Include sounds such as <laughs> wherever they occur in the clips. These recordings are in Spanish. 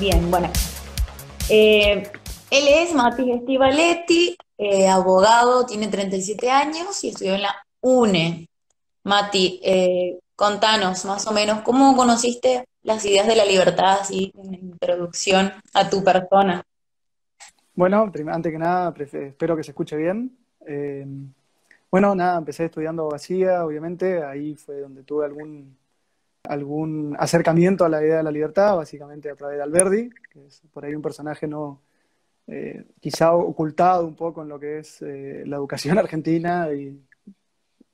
Bien, bueno. Eh, él es Mati Estivaletti, eh, abogado, tiene 37 años y estudió en la UNE. Mati, eh, contanos más o menos cómo conociste las ideas de la libertad, así una introducción a tu persona. Bueno, antes que nada, espero que se escuche bien. bueno, nada, empecé estudiando abogacía, obviamente, ahí fue donde tuve algún algún acercamiento a la idea de la libertad, básicamente a través de Alberdi, que es por ahí un personaje no eh, quizá ocultado un poco en lo que es eh, la educación <laughs> argentina y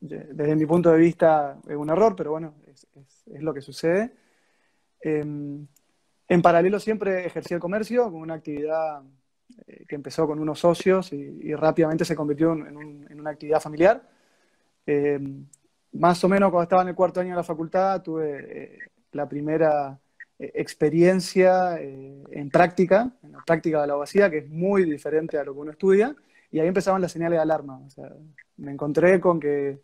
desde mi punto de vista es un error, pero bueno, es, lo que sucede. Em, en paralelo siempre ejercí el comercio como una actividad eh, que empezó con unos socios y, rápidamente se convirtió en, en, una actividad familiar. Más o menos cuando estaba en el cuarto año de la facultad tuve eh, la primera eh, experiencia eh, en práctica, en la práctica de la abogacía, que es muy diferente a lo que uno estudia, y ahí empezaban las señales de alarma. O sea, me encontré con que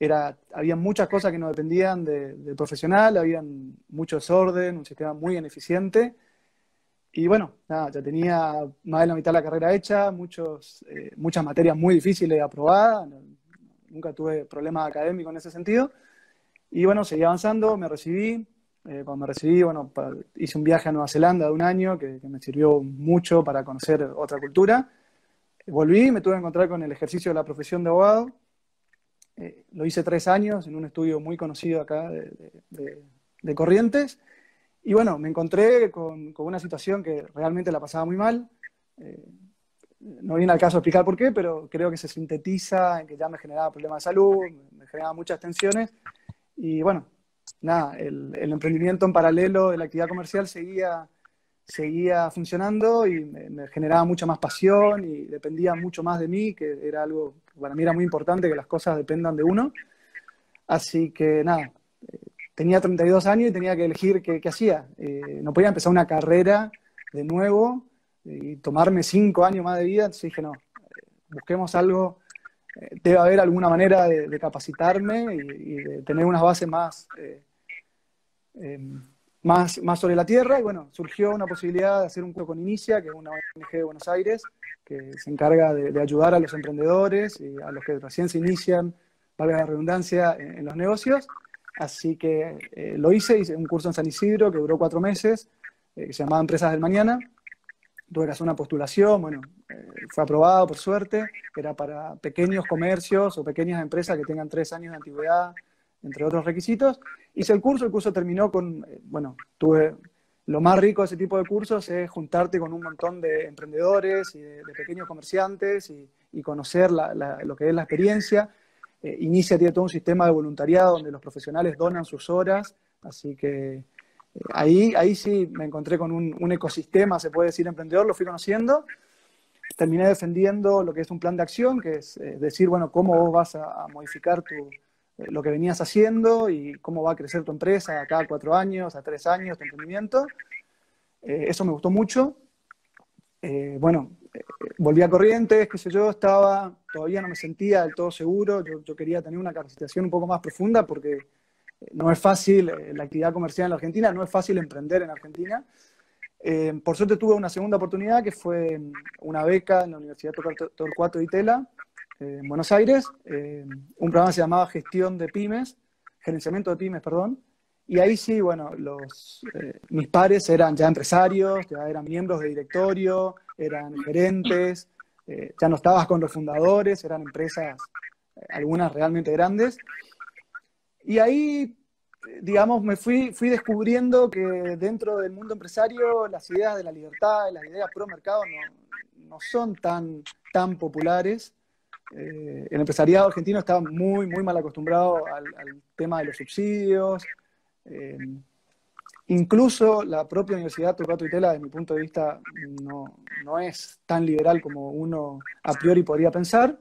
era, había muchas cosas que no dependían del profesional, había mucho desorden, un sistema muy ineficiente. Y bueno, nada, ya tenía más de la mitad de la carrera hecha, muchos, muchas materias muy difíciles de aprobar, nunca tuve problemas académicos en ese sentido. Y bueno, seguí avanzando, me recibí. Eh, cuando me recibí, bueno, hice un viaje a Nueva Zelanda de un año que, me sirvió mucho para conocer otra cultura. Volví, me tuve que encontrar con el ejercicio de la profesión de abogado. Eh, lo hice tres años en un estudio muy conocido acá de, Corrientes. Y bueno, me encontré con, una situación que realmente la pasaba muy mal. Eh, no viene al caso explicar por qué, pero creo que se sintetiza en que ya me generaba problemas de salud, me generaba muchas tensiones. Y bueno, nada, el, emprendimiento en paralelo de la actividad comercial seguía, seguía funcionando y me, generaba mucha más pasión y dependía mucho más de mí, que era algo, para mí era muy importante que las cosas dependan de uno. Así que nada, eh, tenía 32 años y tenía que elegir qué, hacía. Eh, no podía empezar una carrera de nuevo y tomarme cinco años más de vida, entonces dije, no, busquemos algo, eh, debe haber alguna manera de, capacitarme y, de tener unas bases más, eh, em, más, más sobre la tierra. Y bueno, surgió una posibilidad de hacer un curso con Inicia, que es una ONG de Buenos Aires, que se encarga de, ayudar a los emprendedores y a los que recién se inician, valga la redundancia, en, los negocios. Así que eh, lo hice, hice un curso en San Isidro que duró cuatro meses, que se llamaba Empresas del Mañana, hacer una postulación, bueno, eh, fue aprobado por suerte, era para pequeños comercios o pequeñas empresas que tengan tres años de antigüedad, entre otros requisitos. Hice el curso, el curso terminó con, eh, bueno, tuve, lo más rico de ese tipo de cursos es juntarte con un montón de emprendedores y de, pequeños comerciantes y, conocer lo que es la experiencia. Eh, Inicia tiene todo un sistema de voluntariado donde los profesionales donan sus horas, así que Ahí, ahí sí me encontré con un, ecosistema, se puede decir, emprendedor, lo fui conociendo. Terminé defendiendo lo que es un plan de acción, que es eh, decir, bueno, cómo vos vas a, modificar tu, eh, lo que venías haciendo y cómo va a crecer tu empresa a cada cuatro años, a tres años, tu emprendimiento. Eh, eso me gustó mucho. bueno, volví a Corrientes, qué sé yo, estaba, todavía no me sentía del todo seguro, yo, yo quería tener una capacitación un poco más profunda porque no es fácil eh, la actividad comercial en la Argentina, no es fácil emprender en Argentina. Eh, por suerte tuve una segunda oportunidad que fue mm, una beca en la Universidad Torcuato de Itela, eh, en Buenos Aires. un programa se llamaba Gestión de Pymes, Gerenciamiento de Pymes, perdón. Y ahí sí, bueno, los, mis pares eran ya empresarios, ya eran miembros de directorio, eran gerentes, ya no estabas con los fundadores, eran empresas, algunas realmente grandes. Y ahí, digamos, me fui, fui descubriendo que dentro del mundo empresario las ideas de la libertad, las ideas pro mercado no, no son tan, tan populares. Eh, el empresariado argentino está muy, muy mal acostumbrado al, tema de los subsidios. Eh, incluso la propia Universidad Torcuato Itela, desde mi punto de vista, no, no es tan liberal como uno a priori podría pensar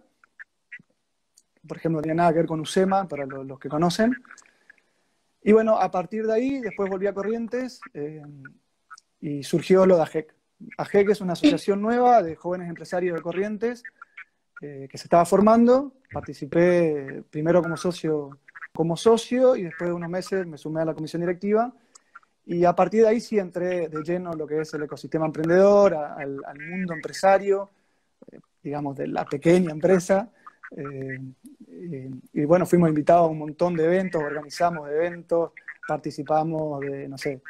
por ejemplo, no tiene nada que ver con USEMA, para los, que conocen. Y bueno, a partir de ahí, después volví a Corrientes eh, y surgió lo de AGEC. AGEC es una asociación nueva de jóvenes empresarios de Corrientes eh, que se estaba formando. Participé primero como socio, como socio y después de unos meses me sumé a la comisión directiva. Y a partir de ahí sí entré de lleno en lo que es el ecosistema emprendedor, al, mundo empresario, eh, digamos, de la pequeña empresa. Eh, y bueno, fuimos invitados a un montón de eventos, organizamos eventos, participamos de, no sé,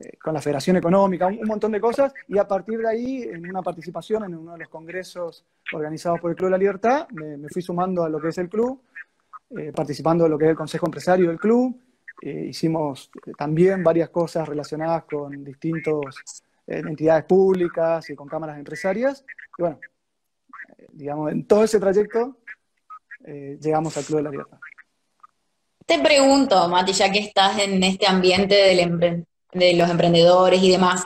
eh, con la Federación Económica, un, montón de cosas, y a partir de ahí, en una participación en uno de los congresos organizados por el Club de la Libertad, me, fui sumando a lo que es el club, eh, participando de lo que es el Consejo Empresario del club, eh, hicimos también varias cosas relacionadas con distintas entidades públicas y con cámaras empresarias, y bueno, digamos, en todo ese trayecto llegamos al Club de la Libertad. Te pregunto, Mati, ya que estás en este ambiente del, de los emprendedores y demás,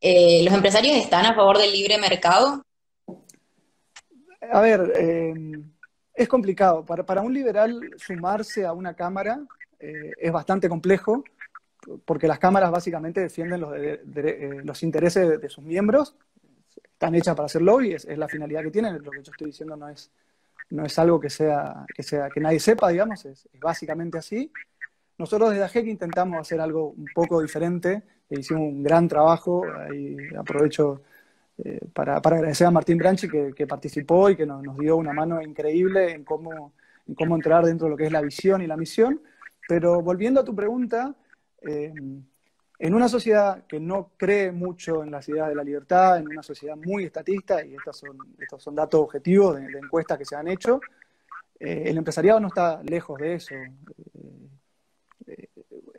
eh, ¿los empresarios están a favor del libre mercado? A ver, eh, es complicado. Para, un liberal sumarse a una cámara eh, es bastante complejo, porque las cámaras básicamente defienden los, los intereses de, sus miembros, están hechas para hacer lobby, es, es, la finalidad que tienen, lo que yo estoy diciendo no es, no es algo que sea, que sea, que nadie sepa, digamos, es, básicamente así. Nosotros desde AGEC intentamos hacer algo un poco diferente, e hicimos un gran trabajo, y aprovecho eh, para, agradecer a Martín Branchi que, participó y que nos, dio una mano increíble en cómo, en cómo entrar dentro de lo que es la visión y la misión. Pero volviendo a tu pregunta, eh, en una sociedad que no cree mucho en las ideas de la libertad, en una sociedad muy estatista, y estos son, estos son datos objetivos de, encuestas que se han hecho, eh, el empresariado no está lejos de eso.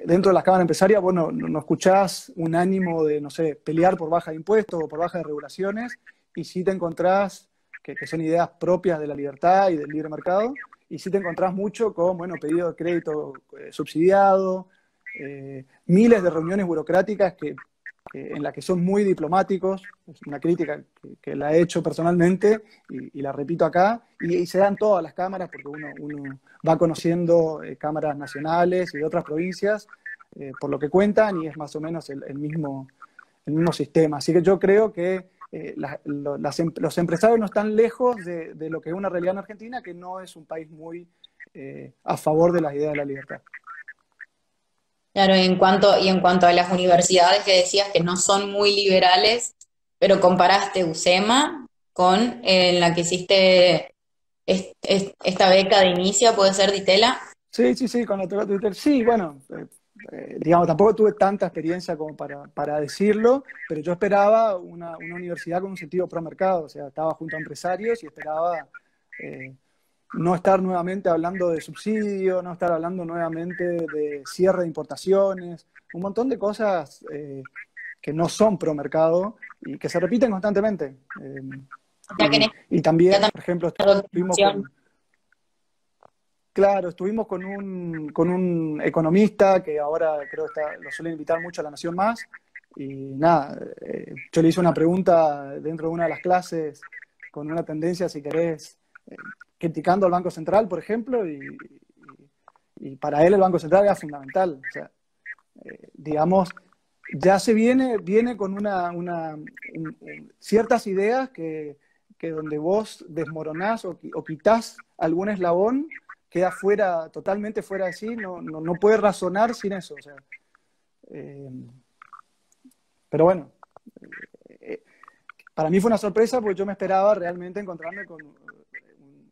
Dentro de las cámaras empresarias, bueno, no, escuchás un ánimo de, no sé, pelear por baja de impuestos o por baja de regulaciones, y sí te encontrás que, son ideas propias de la libertad y del libre mercado, y sí te encontrás mucho con, bueno, pedido de crédito eh, subsidiado, eh, miles de reuniones burocráticas que, en las que son muy diplomáticos, es una crítica que, la he hecho personalmente y, la repito acá, y, se dan todas las cámaras porque uno, va conociendo eh, cámaras nacionales y de otras provincias eh, por lo que cuentan y es más o menos el, mismo, el mismo sistema. Así que yo creo que em, los empresarios no están lejos de, lo que es una realidad en Argentina, que no es un país muy a favor de las ideas de la libertad. Claro, y en cuanto, y en cuanto a las universidades que decías que no son muy liberales, pero comparaste UCEMA con en la que hiciste esta beca de inicio, ¿puede ser Ditela? Sí, sí, sí, con la Ditela. Sí, bueno, eh, digamos, tampoco tuve tanta experiencia como para, decirlo, pero yo esperaba una, universidad con un sentido pro mercado, o sea, estaba junto a empresarios y esperaba eh, no estar nuevamente hablando de subsidio, no estar hablando nuevamente de cierre de importaciones, un montón de cosas eh, que no son pro mercado y que se repiten constantemente. y, también, por ejemplo, estuvimos con, Claro, estuvimos con un, con un economista que ahora creo que lo suelen invitar mucho a La Nación Más. Y nada, eh, yo le hice una pregunta dentro de una de las clases con una tendencia, si querés, eh, criticando al Banco Central, por ejemplo, y, para él el Banco Central era fundamental. O sea, eh, digamos, ya se viene, viene con una, una ciertas ideas que, donde vos desmoronás o, o quitas algún eslabón, queda fuera, totalmente fuera de sí, no, no, puede razonar sin eso. Eh, pero bueno, eh, para mí fue una sorpresa porque yo me esperaba realmente encontrarme con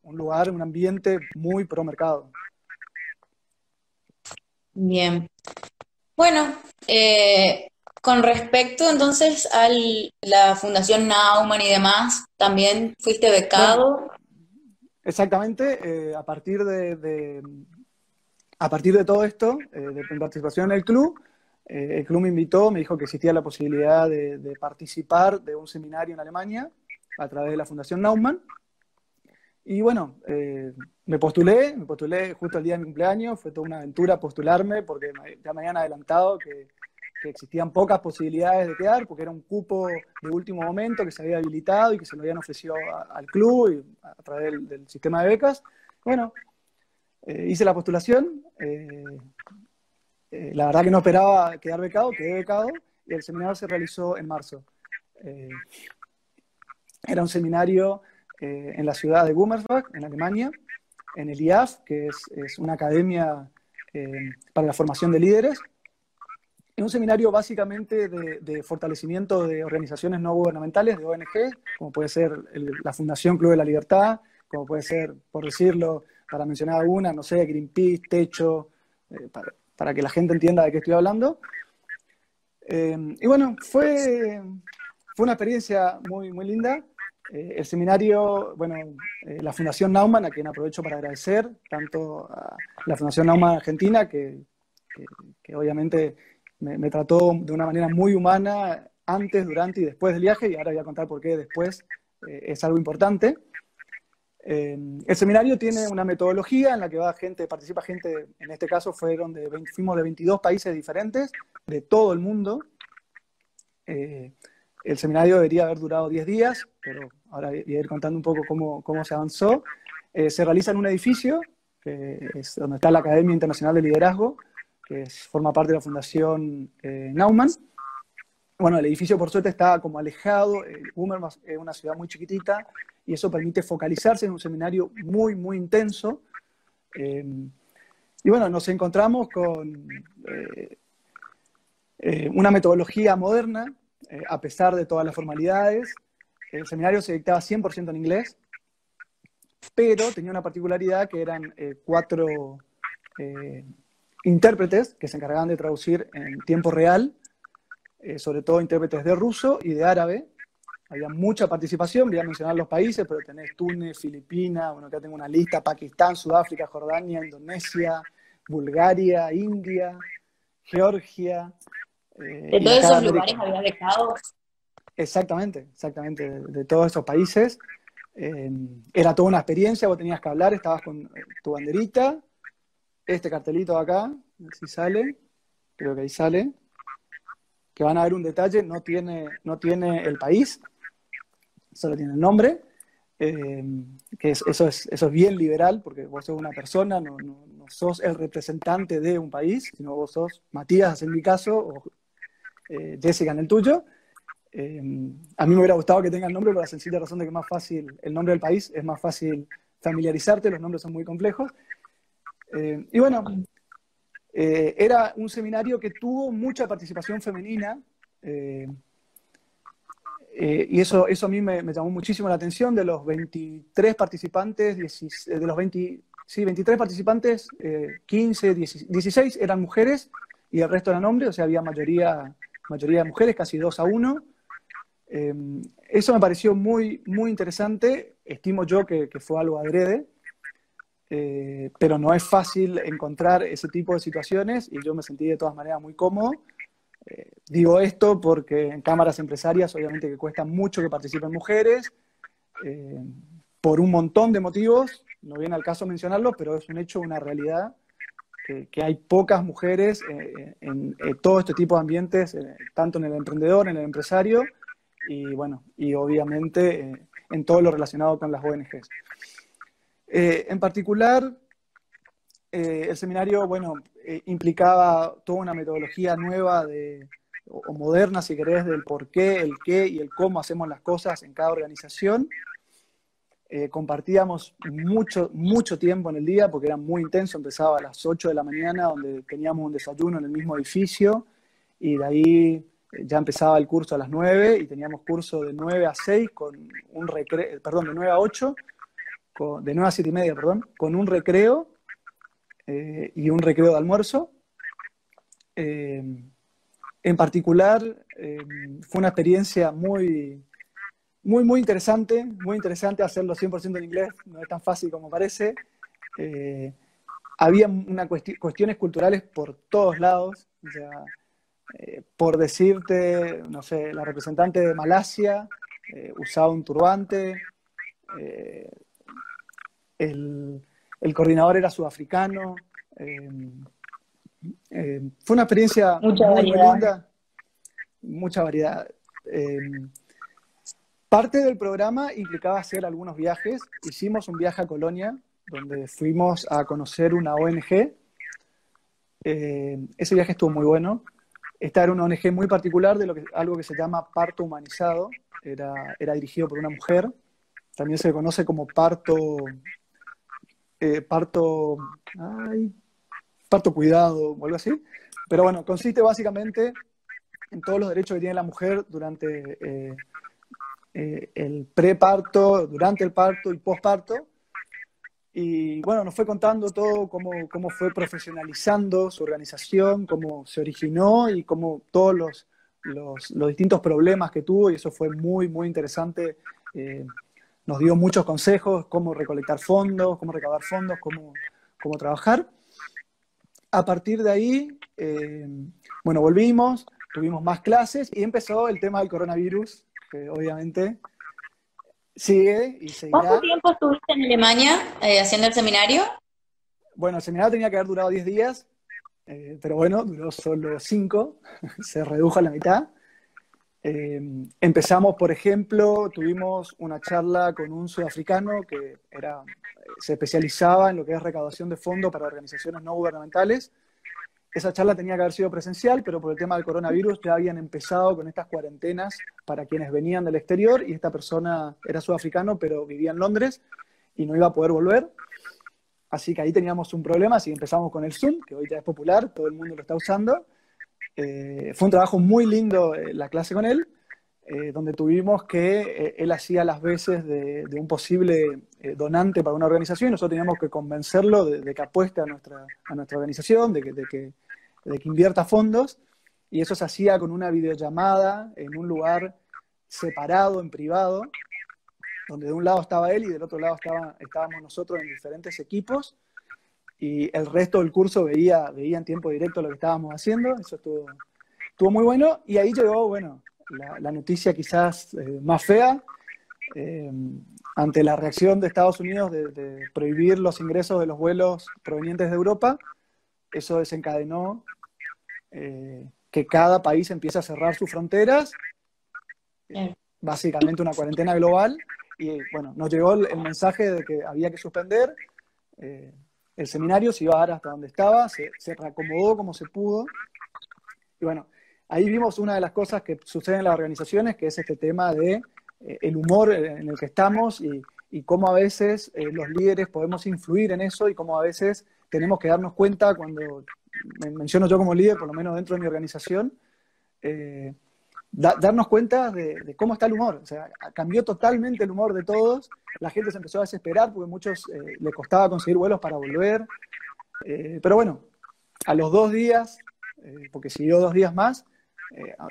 un lugar, un ambiente muy pro mercado. Bien. Bueno, eh, con respecto entonces a la Fundación Nauman y demás, también fuiste becado. Exactamente, eh, a, partir de, a partir de todo esto, eh, de mi participación en el club, el club me invitó, me dijo que existía la posibilidad de, participar de un seminario en Alemania a través de la Fundación Naumann. Y bueno, me postulé, me postulé justo el día de mi cumpleaños, fue toda una aventura postularme porque ya me habían adelantado que existían pocas posibilidades de quedar, porque era un cupo de último momento que se había habilitado y que se lo habían ofrecido al club y a través del, sistema de becas. Bueno, eh, hice la postulación, eh, eh, la verdad que no esperaba quedar becado, quedé becado, y el seminario se realizó en marzo. era un seminario en la ciudad de Gummersbach, en Alemania, en el IAF, que es, es una academia para la formación de líderes, Es un seminario básicamente de, fortalecimiento de organizaciones no gubernamentales, de ONG, como puede ser la Fundación Club de la Libertad, como puede ser, por decirlo, para mencionar alguna, no sé, Greenpeace, Techo, eh, para, que la gente entienda de qué estoy hablando. Eh, y bueno, fue, fue una experiencia muy, muy linda. Eh, el seminario, bueno, la Fundación Naumann, a quien aprovecho para agradecer, tanto a la Fundación Naumann Argentina, que, obviamente me, trató de una manera muy humana antes, durante y después del viaje, y ahora voy a contar por qué después es algo importante. Eh, el seminario tiene una metodología en la que va gente, participa gente, en este caso fueron de, fuimos de 22 países diferentes, de todo el mundo. Eh, el seminario debería haber durado 10 días, pero ahora voy a ir contando un poco cómo, cómo se avanzó. Eh, se realiza en un edificio, que es donde está la Academia Internacional de Liderazgo, que forma parte de la Fundación Naumann. Bueno, el edificio por suerte está como alejado, Hummer es una ciudad muy chiquitita, y eso permite focalizarse en un seminario muy, muy intenso. Eh, y bueno, nos encontramos con eh, eh, una metodología moderna, a pesar de todas las formalidades. El seminario se dictaba 100% en inglés, pero tenía una particularidad que eran cuatro intérpretes que se encargaban de traducir en tiempo real, sobre todo intérpretes de ruso y de árabe, había mucha participación, voy a mencionar los países, pero tenés Túnez, Filipinas, bueno, acá tengo una lista, Pakistán, Sudáfrica, Jordania, Indonesia, Bulgaria, India, Georgia. Eh, de todos esos lugares había dejado. Exactamente, exactamente, de, todos esos países. Eh, era toda una experiencia, vos tenías que hablar, estabas con eh, tu banderita, este cartelito de acá, si sale, creo que ahí sale, que van a ver un detalle, no tiene, no tiene el país, solo tiene el nombre, eh, que eso, es, eso es bien liberal, porque vos sos una persona, no, no, sos el representante de un país, sino vos sos Matías en mi caso, o eh, Jessica en el tuyo. Eh, a mí me hubiera gustado que tenga el nombre por la sencilla razón de que es más fácil, el nombre del país es más fácil familiarizarte, los nombres son muy complejos. y bueno, era un seminario que tuvo mucha participación femenina. Eh, y eso, eso a mí me, llamó muchísimo la atención. De los 23 participantes, eh, de los 20, sí, 23 participantes, 15, eh, 16 eran mujeres y el resto eran hombres, o sea, había mayoría, mayoría de mujeres, casi 2 a 1. eso me pareció muy, muy interesante. Estimo yo que, que fue algo adrede. pero no es fácil encontrar ese tipo de situaciones y yo me sentí de todas maneras muy cómodo. Eh, digo esto porque en cámaras empresarias obviamente que cuesta mucho que participen mujeres, eh, por un montón de motivos, no viene al caso mencionarlo, pero es un hecho, una realidad, que, hay pocas mujeres eh, en, todo este tipo de ambientes, tanto en el emprendedor, en el empresario, y bueno, y obviamente en todo lo relacionado con las ONGs. en particular, el seminario, bueno, eh, implicaba toda una metodología nueva de, o, moderna, si querés, del por qué, el qué y el cómo hacemos las cosas en cada organización. Eh, compartíamos mucho, mucho tiempo en el día porque era muy intenso, empezaba a las 8 de la mañana donde teníamos un desayuno en el mismo edificio y de ahí eh, ya empezaba el curso a las 9 y teníamos curso de 9 a 6 con un recreo, perdón, de 9 a 8, de 9 a 7 y media, perdón, con un recreo eh, y un recreo de almuerzo. Eh, en particular, eh, fue una experiencia muy, muy, muy interesante, muy interesante hacerlo 100% en inglés, no es tan fácil como parece. había una cuestiones culturales por todos lados, por decirte, no sé, la representante de Malasia usaba un turbante, el, el coordinador era sudafricano. Eh, eh, fue una experiencia muy, linda, mucha variedad. Eh, parte del programa implicaba hacer algunos viajes. Hicimos un viaje a Colonia, donde fuimos a conocer una ONG. ese viaje estuvo muy bueno. Esta era una ONG muy particular de lo que, algo que se llama parto humanizado. Era, dirigido por una mujer. También se conoce como parto eh, parto, ay, parto cuidado o algo así. pero bueno, consiste básicamente en todos los derechos que tiene la mujer durante eh, eh, el preparto, durante el parto y posparto. Y bueno, nos fue contando todo cómo, cómo fue profesionalizando su organización, cómo se originó y cómo todos los, los, distintos problemas que tuvo, y eso fue muy, muy interesante. Eh, nos dio muchos consejos, cómo recolectar fondos, cómo recabar fondos, cómo, cómo trabajar. A partir de ahí, eh, bueno, volvimos, tuvimos más clases y empezó el tema del coronavirus, que obviamente sigue y seguirá. ¿Cuánto tiempo estuviste en Alemania eh, haciendo el seminario? Bueno, el seminario tenía que haber durado 10 días, eh, pero bueno, duró solo 5, <laughs> se redujo a la mitad. Eh, empezamos, por ejemplo, tuvimos una charla con un sudafricano que era, se especializaba en lo que es recaudación de fondos para organizaciones no gubernamentales. Esa charla tenía que haber sido presencial, pero por el tema del coronavirus ya habían empezado con estas cuarentenas para quienes venían del exterior y esta persona era sudafricano, pero vivía en Londres y no iba a poder volver. Así que ahí teníamos un problema, así que empezamos con el Zoom, que hoy ya es popular, todo el mundo lo está usando. Eh, fue un trabajo muy lindo eh, la clase con él, eh, donde tuvimos que él hacía las veces de, un posible donante para una organización y nosotros teníamos que convencerlo de, que apueste a nuestra, a nuestra organización, de que, de, que, de que invierta fondos. Y eso se hacía con una videollamada en un lugar separado, en privado, donde de un lado estaba él y del otro lado estábamos nosotros en diferentes equipos y el resto del curso veía, veía en tiempo directo lo que estábamos haciendo, eso estuvo, estuvo muy bueno, y ahí llegó, bueno, la, noticia quizás eh, más fea, eh, ante la reacción de Estados Unidos de, prohibir los ingresos de los vuelos provenientes de Europa, eso desencadenó eh, que cada país empiece a cerrar sus fronteras, básicamente una cuarentena global, y bueno, nos llegó el, el mensaje de que había que suspender el seminario se iba a dar hasta donde estaba, se, se reacomodó como se pudo. Y bueno, ahí vimos una de las cosas que suceden en las organizaciones, que es este tema de eh, el humor en el que estamos y, y cómo a veces eh, los líderes podemos influir en eso y cómo a veces tenemos que darnos cuenta cuando, me menciono yo como líder, por lo menos dentro de mi organización, eh, darnos cuenta de, cómo está el humor. O sea, cambió totalmente el humor de todos. La gente se empezó a desesperar porque a muchos eh, le costaba conseguir vuelos para volver. Eh, pero bueno, a los dos días, eh, porque siguió dos días más,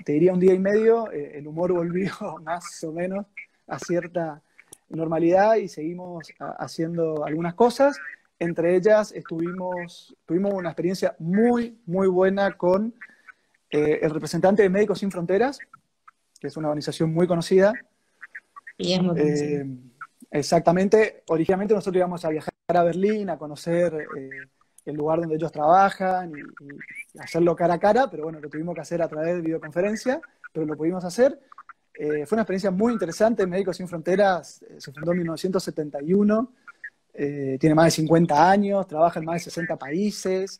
te diría un día y medio, el humor volvió <laughs> más o menos a cierta normalidad y seguimos haciendo algunas cosas. Entre ellas estuvimos, tuvimos una experiencia muy, muy buena con el representante de Médicos Sin Fronteras, que es una organización muy conocida. Y es muy eh, exactamente. Originalmente nosotros íbamos a viajar a Berlín, a conocer eh, el lugar donde ellos trabajan y, hacerlo cara a cara, pero bueno, lo tuvimos que hacer a través de videoconferencia, pero lo pudimos hacer. Eh, fue una experiencia muy interesante. Médicos Sin Fronteras se fundó en 1971, tiene más de 50 años, trabaja en más de 60 países.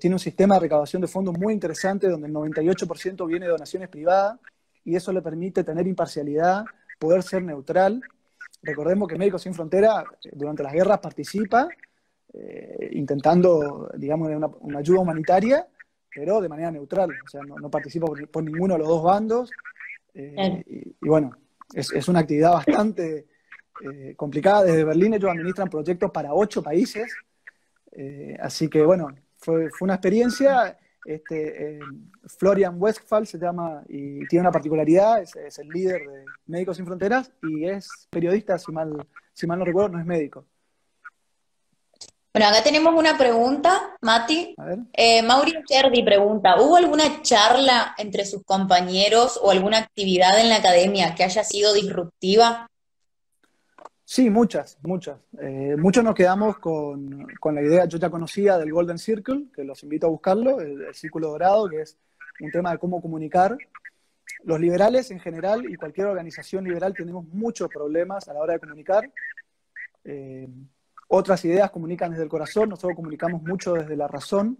tiene un sistema de recaudación de fondos muy interesante donde el 98% viene de donaciones privadas y eso le permite tener imparcialidad, poder ser neutral. Recordemos que Médicos Sin Frontera eh, durante las guerras participa eh, intentando, digamos, una, una, ayuda humanitaria, pero de manera neutral, o sea, no, participa por, ninguno de los dos bandos. Eh, y, bueno, es, es, una actividad bastante complicada. Desde Berlín ellos administran proyectos para ocho países, así que bueno, fue, fue una experiencia este, eh, Florian Westphal se llama y tiene una particularidad, es, el líder de Médicos Sin Fronteras y es periodista, si mal, si mal no recuerdo, no es médico. Bueno, acá tenemos una pregunta, Mati. Eh, Mauricio Cerdi pregunta, ¿hubo alguna charla entre sus compañeros o alguna actividad en la academia que haya sido disruptiva? Sí, muchas, muchas. Eh, muchos nos quedamos con, la idea, yo ya conocía del Golden Circle, que los invito a buscarlo, el, Círculo Dorado, que es un tema de cómo comunicar. Los liberales en general y cualquier organización liberal tenemos muchos problemas a la hora de comunicar. Eh, otras ideas comunican desde el corazón, nosotros comunicamos mucho desde la razón.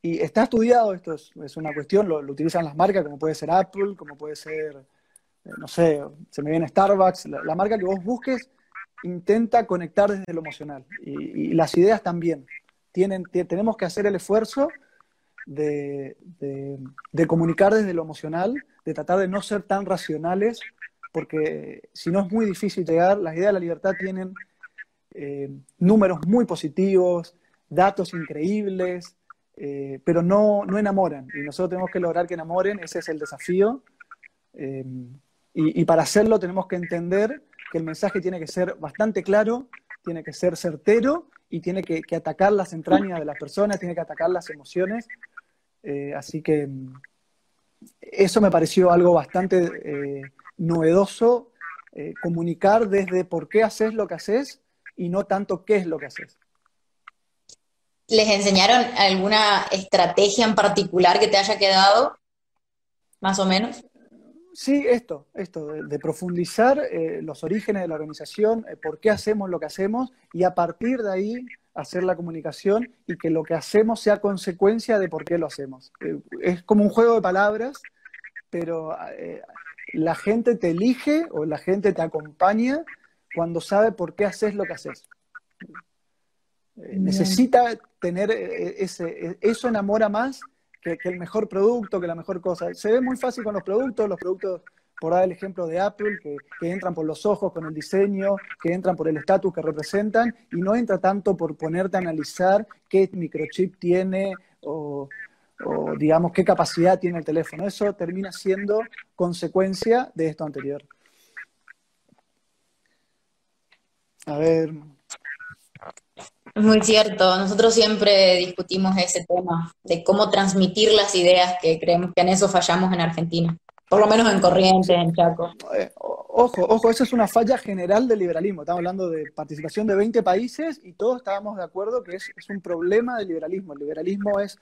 Y está estudiado, esto es, una cuestión, lo, utilizan las marcas como puede ser Apple, como puede ser no sé, se me viene Starbucks, la, marca que vos busques intenta conectar desde lo emocional. Y, las ideas también. Tienen, tenemos que hacer el esfuerzo de, comunicar desde lo emocional, de tratar de no ser tan racionales, porque si no es muy difícil llegar, las ideas de la libertad tienen eh, números muy positivos, datos increíbles, eh, pero no, no enamoran. Y nosotros tenemos que lograr que enamoren, ese es el desafío. Eh, y, para hacerlo tenemos que entender que el mensaje tiene que ser bastante claro, tiene que ser certero y tiene que, atacar las entrañas de las personas, tiene que atacar las emociones. Eh, así que mm, eso me pareció algo bastante novedoso, comunicar desde por qué haces lo que haces y no tanto qué es lo que haces. ¿Les enseñaron alguna estrategia en particular que te haya quedado? Más o menos. Sí, esto, esto, de, profundizar eh, los orígenes de la organización, eh, por qué hacemos lo que hacemos y a partir de ahí hacer la comunicación y que lo que hacemos sea consecuencia de por qué lo hacemos. Eh, es como un juego de palabras, pero la gente te elige o la gente te acompaña cuando sabe por qué haces lo que haces. Eh, necesita tener eh, ese, eh, eso enamora más que, el mejor producto, que la mejor cosa. Se ve muy fácil con los productos, los productos, por dar el ejemplo de Apple, que, entran por los ojos con el diseño, que entran por el estatus que representan, y no entra tanto por ponerte a analizar qué microchip tiene o, digamos qué capacidad tiene el teléfono. Eso termina siendo consecuencia de esto anterior. A ver, muy cierto, nosotros siempre discutimos ese tema de cómo transmitir las ideas que creemos que en eso fallamos en Argentina, por lo menos en Corrientes, en Chaco. Eh, ojo, ojo, eso es una falla general del liberalismo. Estamos hablando de participación de 20 países y todos estábamos de acuerdo que es, un problema del liberalismo. El liberalismo es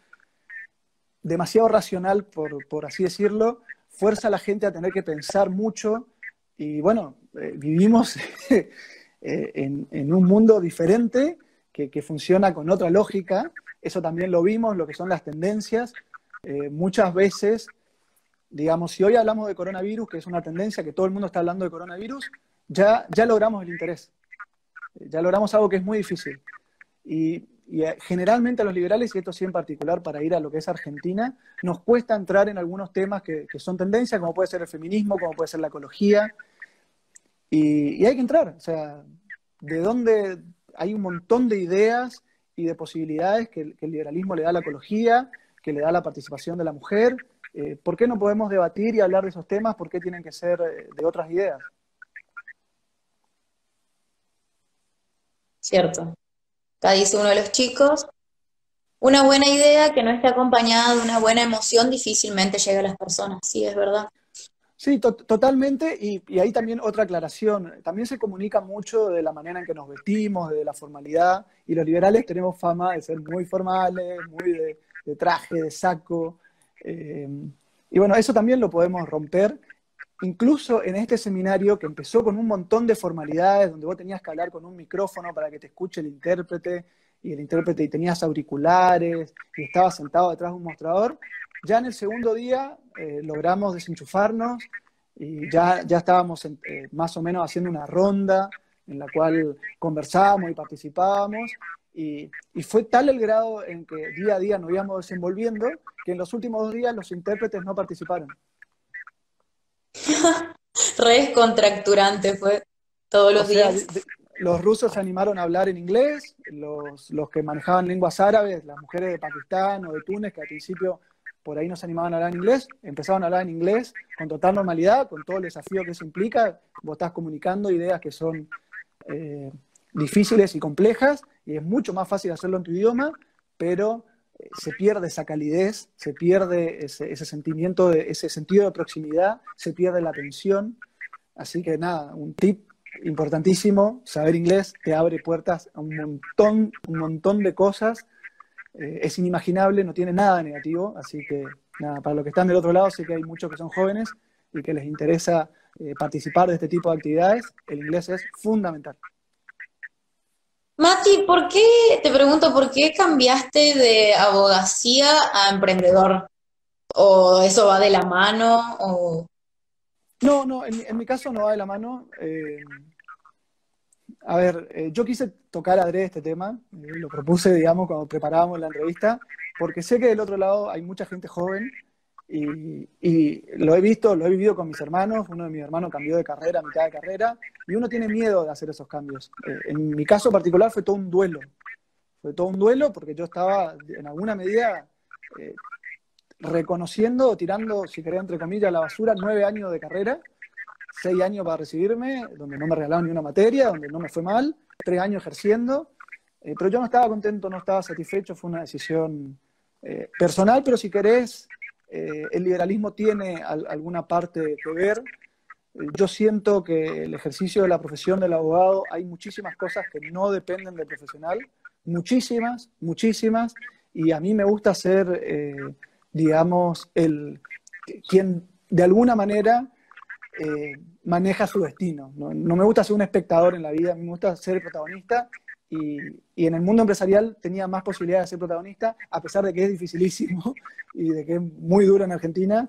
demasiado racional, por, así decirlo, fuerza a la gente a tener que pensar mucho y bueno, eh, vivimos <laughs> eh, en un mundo diferente que, funciona con otra lógica. Eso también lo vimos, lo que son las tendencias. Eh, muchas veces, digamos, si hoy hablamos de coronavirus, que es una tendencia que todo el mundo está hablando de coronavirus, ya, ya logramos el interés. Ya logramos algo que es muy difícil. Y, eh, generalmente a los liberales, y esto sí en particular para ir a lo que es Argentina, nos cuesta entrar en algunos temas que, son tendencias, como puede ser el feminismo, como puede ser la ecología, y, y hay que entrar. O sea, ¿de dónde, hay un montón de ideas y de posibilidades que, el liberalismo le da a la ecología, que le da a la participación de la mujer. Eh, ¿Por qué no podemos debatir y hablar de esos temas? ¿Por qué tienen que ser eh, de otras ideas? Cierto. Acá dice uno de los chicos, una buena idea que no esté acompañada de una buena emoción difícilmente llega a las personas. Sí, es verdad. Sí, totalmente. Y, ahí también otra aclaración. También se comunica mucho de la manera en que nos vestimos, de la formalidad. Y los liberales tenemos fama de ser muy formales, muy de, traje, de saco. Eh, y bueno, eso también lo podemos romper. Incluso en este seminario que empezó con un montón de formalidades, donde vos tenías que hablar con un micrófono para que te escuche el intérprete, y el intérprete y tenías auriculares, y estabas sentado detrás de un mostrador, ya en el segundo día eh, logramos desenchufarnos y ya, ya estábamos eh, más o menos haciendo una ronda en la cual conversábamos y participábamos. Y, fue tal el grado en que día a día nos íbamos desenvolviendo que en los últimos dos días los intérpretes no participaron. <laughs> Re contracturante fue todos los días. los rusos se animaron a hablar en inglés, los, los que manejaban lenguas árabes, las mujeres de Pakistán o de Túnez, que al principio por ahí no se animaban a hablar en inglés, empezaban a hablar en inglés con total normalidad, con todo el desafío que eso implica. Vos estás comunicando ideas que son eh, difíciles y complejas, y es mucho más fácil hacerlo en tu idioma, pero eh, se pierde esa calidez, se pierde ese, sentimiento, de, ese sentido de proximidad, se pierde la atención. Así que nada, un tip importantísimo, saber inglés te abre puertas a un montón, un montón de cosas eh, es inimaginable, no tiene nada negativo, así que nada, para los que están del otro lado, sé que hay muchos que son jóvenes y que les interesa eh, participar de este tipo de actividades, el inglés es fundamental. Mati, ¿por qué, te pregunto, por qué cambiaste de abogacía a emprendedor? ¿O eso va de la mano? O... No, no, en, mi caso no va de la mano. Eh, a ver, eh, yo quise tocar adrede este tema, eh, lo propuse, digamos, cuando preparábamos la entrevista, porque sé que del otro lado hay mucha gente joven y, y, lo he visto, lo he vivido con mis hermanos, uno de mis hermanos cambió de carrera a mitad de carrera y uno tiene miedo de hacer esos cambios. Eh, en mi caso particular fue todo un duelo, fue todo un duelo porque yo estaba en alguna medida eh, reconociendo, tirando, si quería entre comillas, a la basura nueve años de carrera, seis años para recibirme, donde no me regalaron ni una materia, donde no me fue mal, tres años ejerciendo, eh, pero yo no estaba contento, no estaba satisfecho, fue una decisión eh, personal, pero si querés, eh, el liberalismo tiene alguna parte que ver. Yo siento que el ejercicio de la profesión del abogado hay muchísimas cosas que no dependen del profesional, muchísimas, muchísimas, y a mí me gusta ser, digamos, el quien de alguna manera maneja su destino. ¿no? me gusta ser un espectador en la vida, me gusta ser el protagonista y, y, en el mundo empresarial tenía más posibilidades de ser protagonista, a pesar de que es dificilísimo <laughs> y de que es muy duro en Argentina.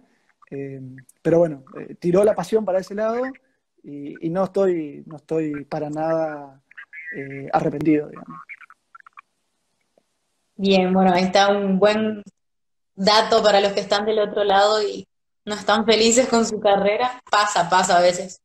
Eh, pero bueno, eh, tiró la pasión para ese lado y, no, estoy, no estoy para nada eh, arrepentido. Bien, bueno, ahí está un buen dato para los que están del otro lado y no están felices con su carrera. Pasa, pasa a veces.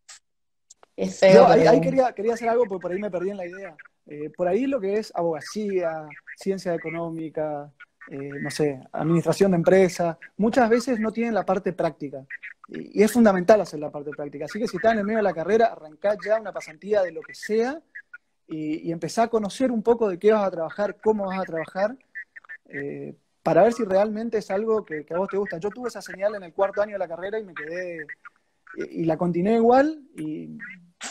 Es feo. No, ahí, pero... ahí quería, quería, hacer algo porque por ahí me perdí en la idea. Eh, por ahí lo que es abogacía, ciencia económica, eh, no sé, administración de empresas, muchas veces no tienen la parte práctica. Y, y, es fundamental hacer la parte práctica. Así que si estás en el medio de la carrera, arrancá ya una pasantía de lo que sea y, y empezá a conocer un poco de qué vas a trabajar, cómo vas a trabajar, eh, para ver si realmente es algo que, a vos te gusta. Yo tuve esa señal en el cuarto año de la carrera y me quedé, y, la continué igual, y,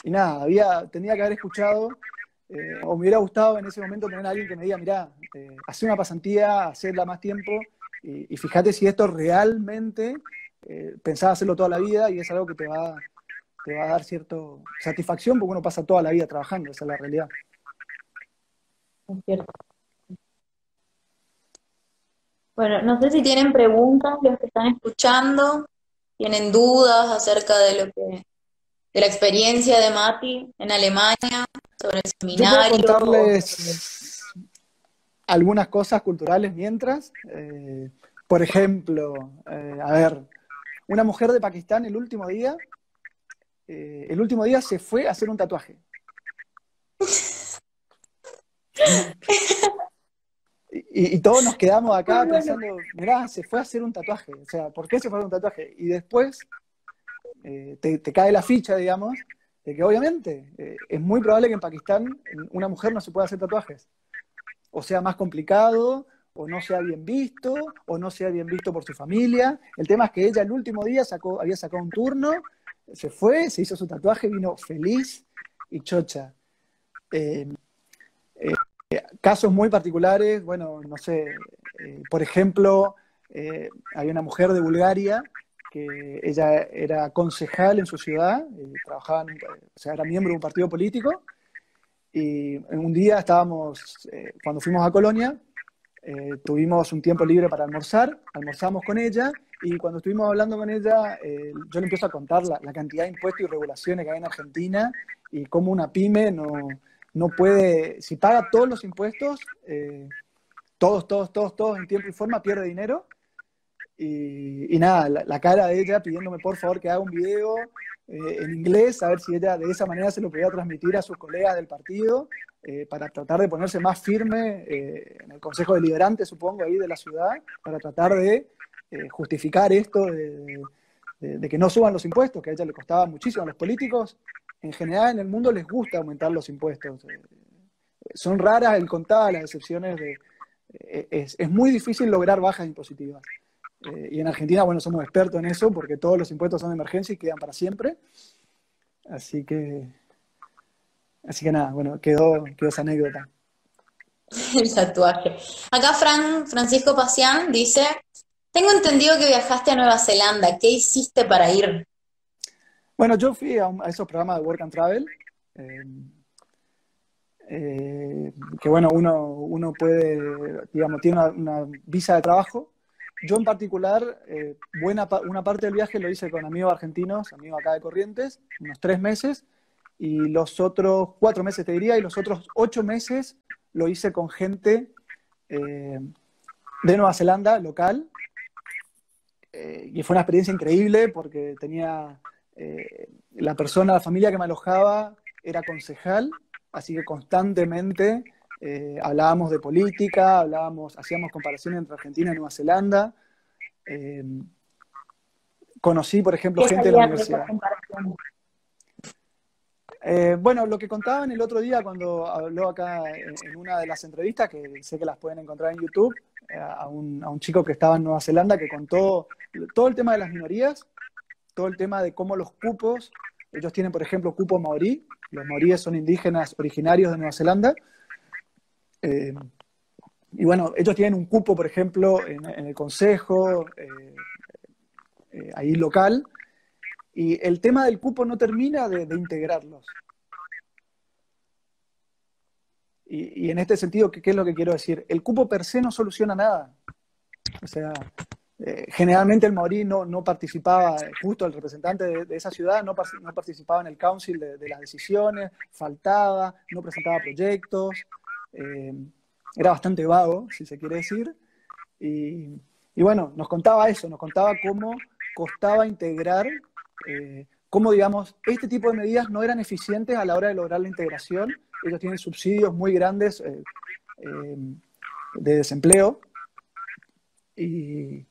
nada, había, tenía que haber escuchado eh, o me hubiera gustado en ese momento tener a alguien que me diga, mira, eh, hacer una pasantía, hacerla más tiempo y, fíjate si esto realmente eh, pensaba hacerlo toda la vida y es algo que te va, te va a dar cierta satisfacción porque uno pasa toda la vida trabajando, esa es la realidad. Es. Bueno, no sé si tienen preguntas los que están escuchando, tienen dudas acerca de lo que de la experiencia de Mati en Alemania, sobre el seminario. Yo puedo contarles algunas cosas culturales mientras. Eh, por ejemplo, eh, a ver, una mujer de Pakistán el último día, eh, el último día se fue a hacer un tatuaje. <laughs> Y, y, todos nos quedamos acá pensando, mirá, se fue a hacer un tatuaje. O sea, ¿por qué se fue a hacer un tatuaje? Y después eh, te, te, cae la ficha, digamos, de que obviamente eh, es muy probable que en Pakistán una mujer no se pueda hacer tatuajes. O sea más complicado, o no sea bien visto, o no sea bien visto por su familia. El tema es que ella el último día sacó, había sacado un turno, se fue, se hizo su tatuaje, vino feliz y chocha. Eh, casos muy particulares, bueno, no sé, eh, por ejemplo, hay una mujer de Bulgaria que ella era concejal en su ciudad, eh, trabajaba, en, o sea, era miembro de un partido político, y un día estábamos, eh, cuando fuimos a Colonia, eh, tuvimos un tiempo libre para almorzar, almorzamos con ella, y cuando estuvimos hablando con ella, eh, yo le empiezo a contar la, la, cantidad de impuestos y regulaciones que hay en Argentina, y cómo una pyme no, no puede, si paga todos los impuestos, todos, todos, todos, todos en tiempo y forma, pierde dinero, y, y nada, la, cara de ella pidiéndome por favor que haga un video eh, en inglés, a ver si ella de esa manera se lo podía transmitir a sus colegas del partido, eh, para tratar de ponerse más firme eh, en el Consejo Deliberante, supongo, ahí de la ciudad, para tratar de eh, justificar esto de, de, que no suban los impuestos, que a ella le costaba muchísimo. A los políticos, en general, en el mundo les gusta aumentar los impuestos. Eh, son raras el contar las excepciones de... Eh, es, muy difícil lograr bajas impositivas. Eh, y en Argentina, bueno, somos expertos en eso porque todos los impuestos son de emergencia y quedan para siempre. Así que, así que nada, bueno, quedó, quedó esa anécdota. <laughs> El tatuaje. Acá Fran, Francisco Pacián dice, tengo entendido que viajaste a Nueva Zelanda, ¿qué hiciste para ir? Bueno, yo fui a, esos programas de Work and Travel, eh, eh, que bueno, uno, uno puede, digamos, tiene una, visa de trabajo. Yo en particular, eh, buena una parte del viaje lo hice con amigos argentinos, amigos acá de Corrientes, unos tres meses, y los otros cuatro meses te diría, y los otros ocho meses lo hice con gente, de Nueva Zelanda, local, y fue una experiencia increíble porque tenía eh, la persona, la familia que me alojaba era concejal, así que constantemente eh, hablábamos de política, hablábamos, hacíamos comparaciones entre Argentina y Nueva Zelanda. conocí, por ejemplo, gente de la universidad. bueno, lo que contaban el otro día cuando habló acá en, una de las entrevistas, que sé que las pueden encontrar en YouTube, a un, a un, chico que estaba en Nueva Zelanda que contó todo el tema de las minorías, todo el tema de cómo los cupos, ellos tienen, por ejemplo, cupo maorí, los maoríes son indígenas originarios de Nueva Zelanda, eh, y bueno, ellos tienen un cupo, por ejemplo, en, el consejo, eh, eh, ahí local, y el tema del cupo no termina de, integrarlos. Y, en este sentido, ¿qué, ¿qué, es lo que quiero decir? El cupo per se no soluciona nada. O sea, eh, generalmente el maorí no, no, participaba, justo el representante de, esa ciudad no, no, participaba en el council de, las decisiones, faltaba, no presentaba proyectos, eh, era bastante vago, si se quiere decir. Y, y, bueno, nos contaba eso, nos contaba cómo costaba integrar, eh, cómo, digamos, este tipo de medidas no eran eficientes a la hora de lograr la integración. Ellos tienen subsidios muy grandes de desempleo. Y,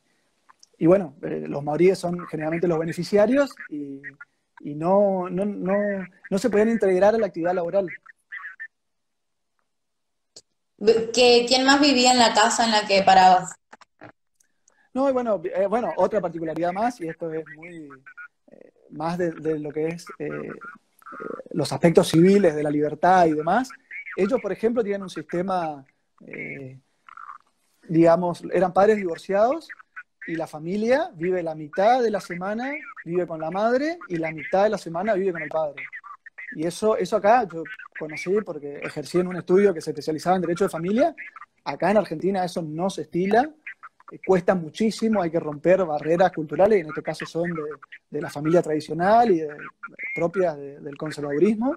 y bueno, eh, los maoríes son generalmente los beneficiarios y, no, no, se pueden integrar a la actividad laboral. ¿Quién más vivía en la casa en la que parabas? No, bueno, eh, bueno, otra particularidad más, y esto es muy eh, más de, lo que es los aspectos civiles de la libertad y demás. Ellos, por ejemplo, tienen un sistema, digamos, eran padres divorciados y la familia vive la mitad de la semana, vive con la madre y la mitad de la semana vive con el padre. Y eso, eso acá yo conocí porque ejercí en un estudio que se especializaba en derecho de familia. Acá en Argentina eso no se estila, eh, cuesta muchísimo, hay que romper barreras culturales, y en este caso son de, la familia tradicional y propias del conservadurismo,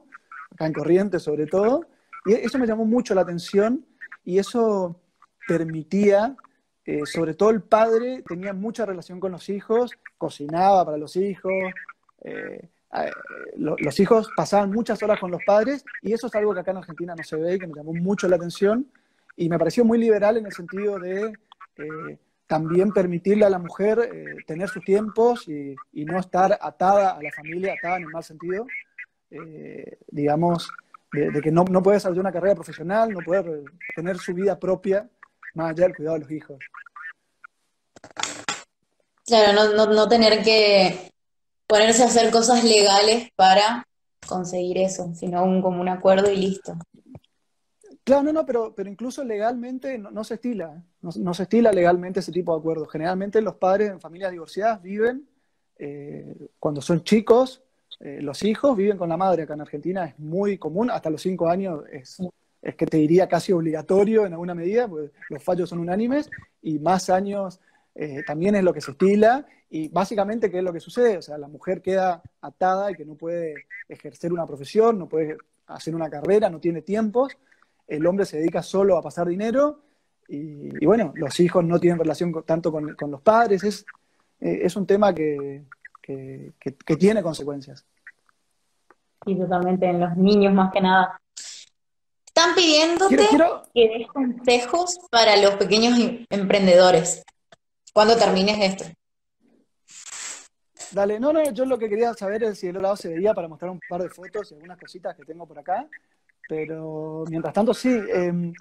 acá en Corrientes sobre todo. Y eso me llamó mucho la atención y eso permitía eh, sobre todo el padre tenía mucha relación con los hijos, cocinaba para los hijos, eh, eh, los hijos pasaban muchas horas con los padres y eso es algo que acá en Argentina no se ve y que me llamó mucho la atención y me pareció muy liberal en el sentido de también permitirle a la mujer tener sus tiempos y, no estar atada a la familia, atada en el mal sentido, digamos, de, que no, no puede salir de una carrera profesional, no puede tener su vida propia más allá del cuidado de los hijos. Claro, no, tener que ponerse a hacer cosas legales para conseguir eso, sino un, como un acuerdo y listo. Claro, no, no, pero, pero incluso legalmente no, se estila, no, se estila legalmente ese tipo de acuerdos. Generalmente los padres en familias divorciadas viven, eh, cuando son chicos, eh, los hijos viven con la madre. Acá en Argentina es muy común, hasta los cinco años es, es que te diría casi obligatorio en alguna medida, porque los fallos son unánimes, y más años eh, también es lo que se estila, y básicamente, ¿qué es lo que sucede? O sea, la mujer queda atada y que no puede ejercer una profesión, no puede hacer una carrera, no tiene tiempos, el hombre se dedica solo a pasar dinero, y, bueno, los hijos no tienen relación tanto con, los padres, es, eh, es un tema que, que, tiene consecuencias. Y totalmente en los niños más que nada. Están pidiéndote que des consejos para los pequeños em-, emprendedores cuando termines esto. Dale, no, no, yo lo que quería saber es si el lado se veía para mostrar un par de fotos y algunas cositas que tengo por acá. Pero mientras tanto, sí, em,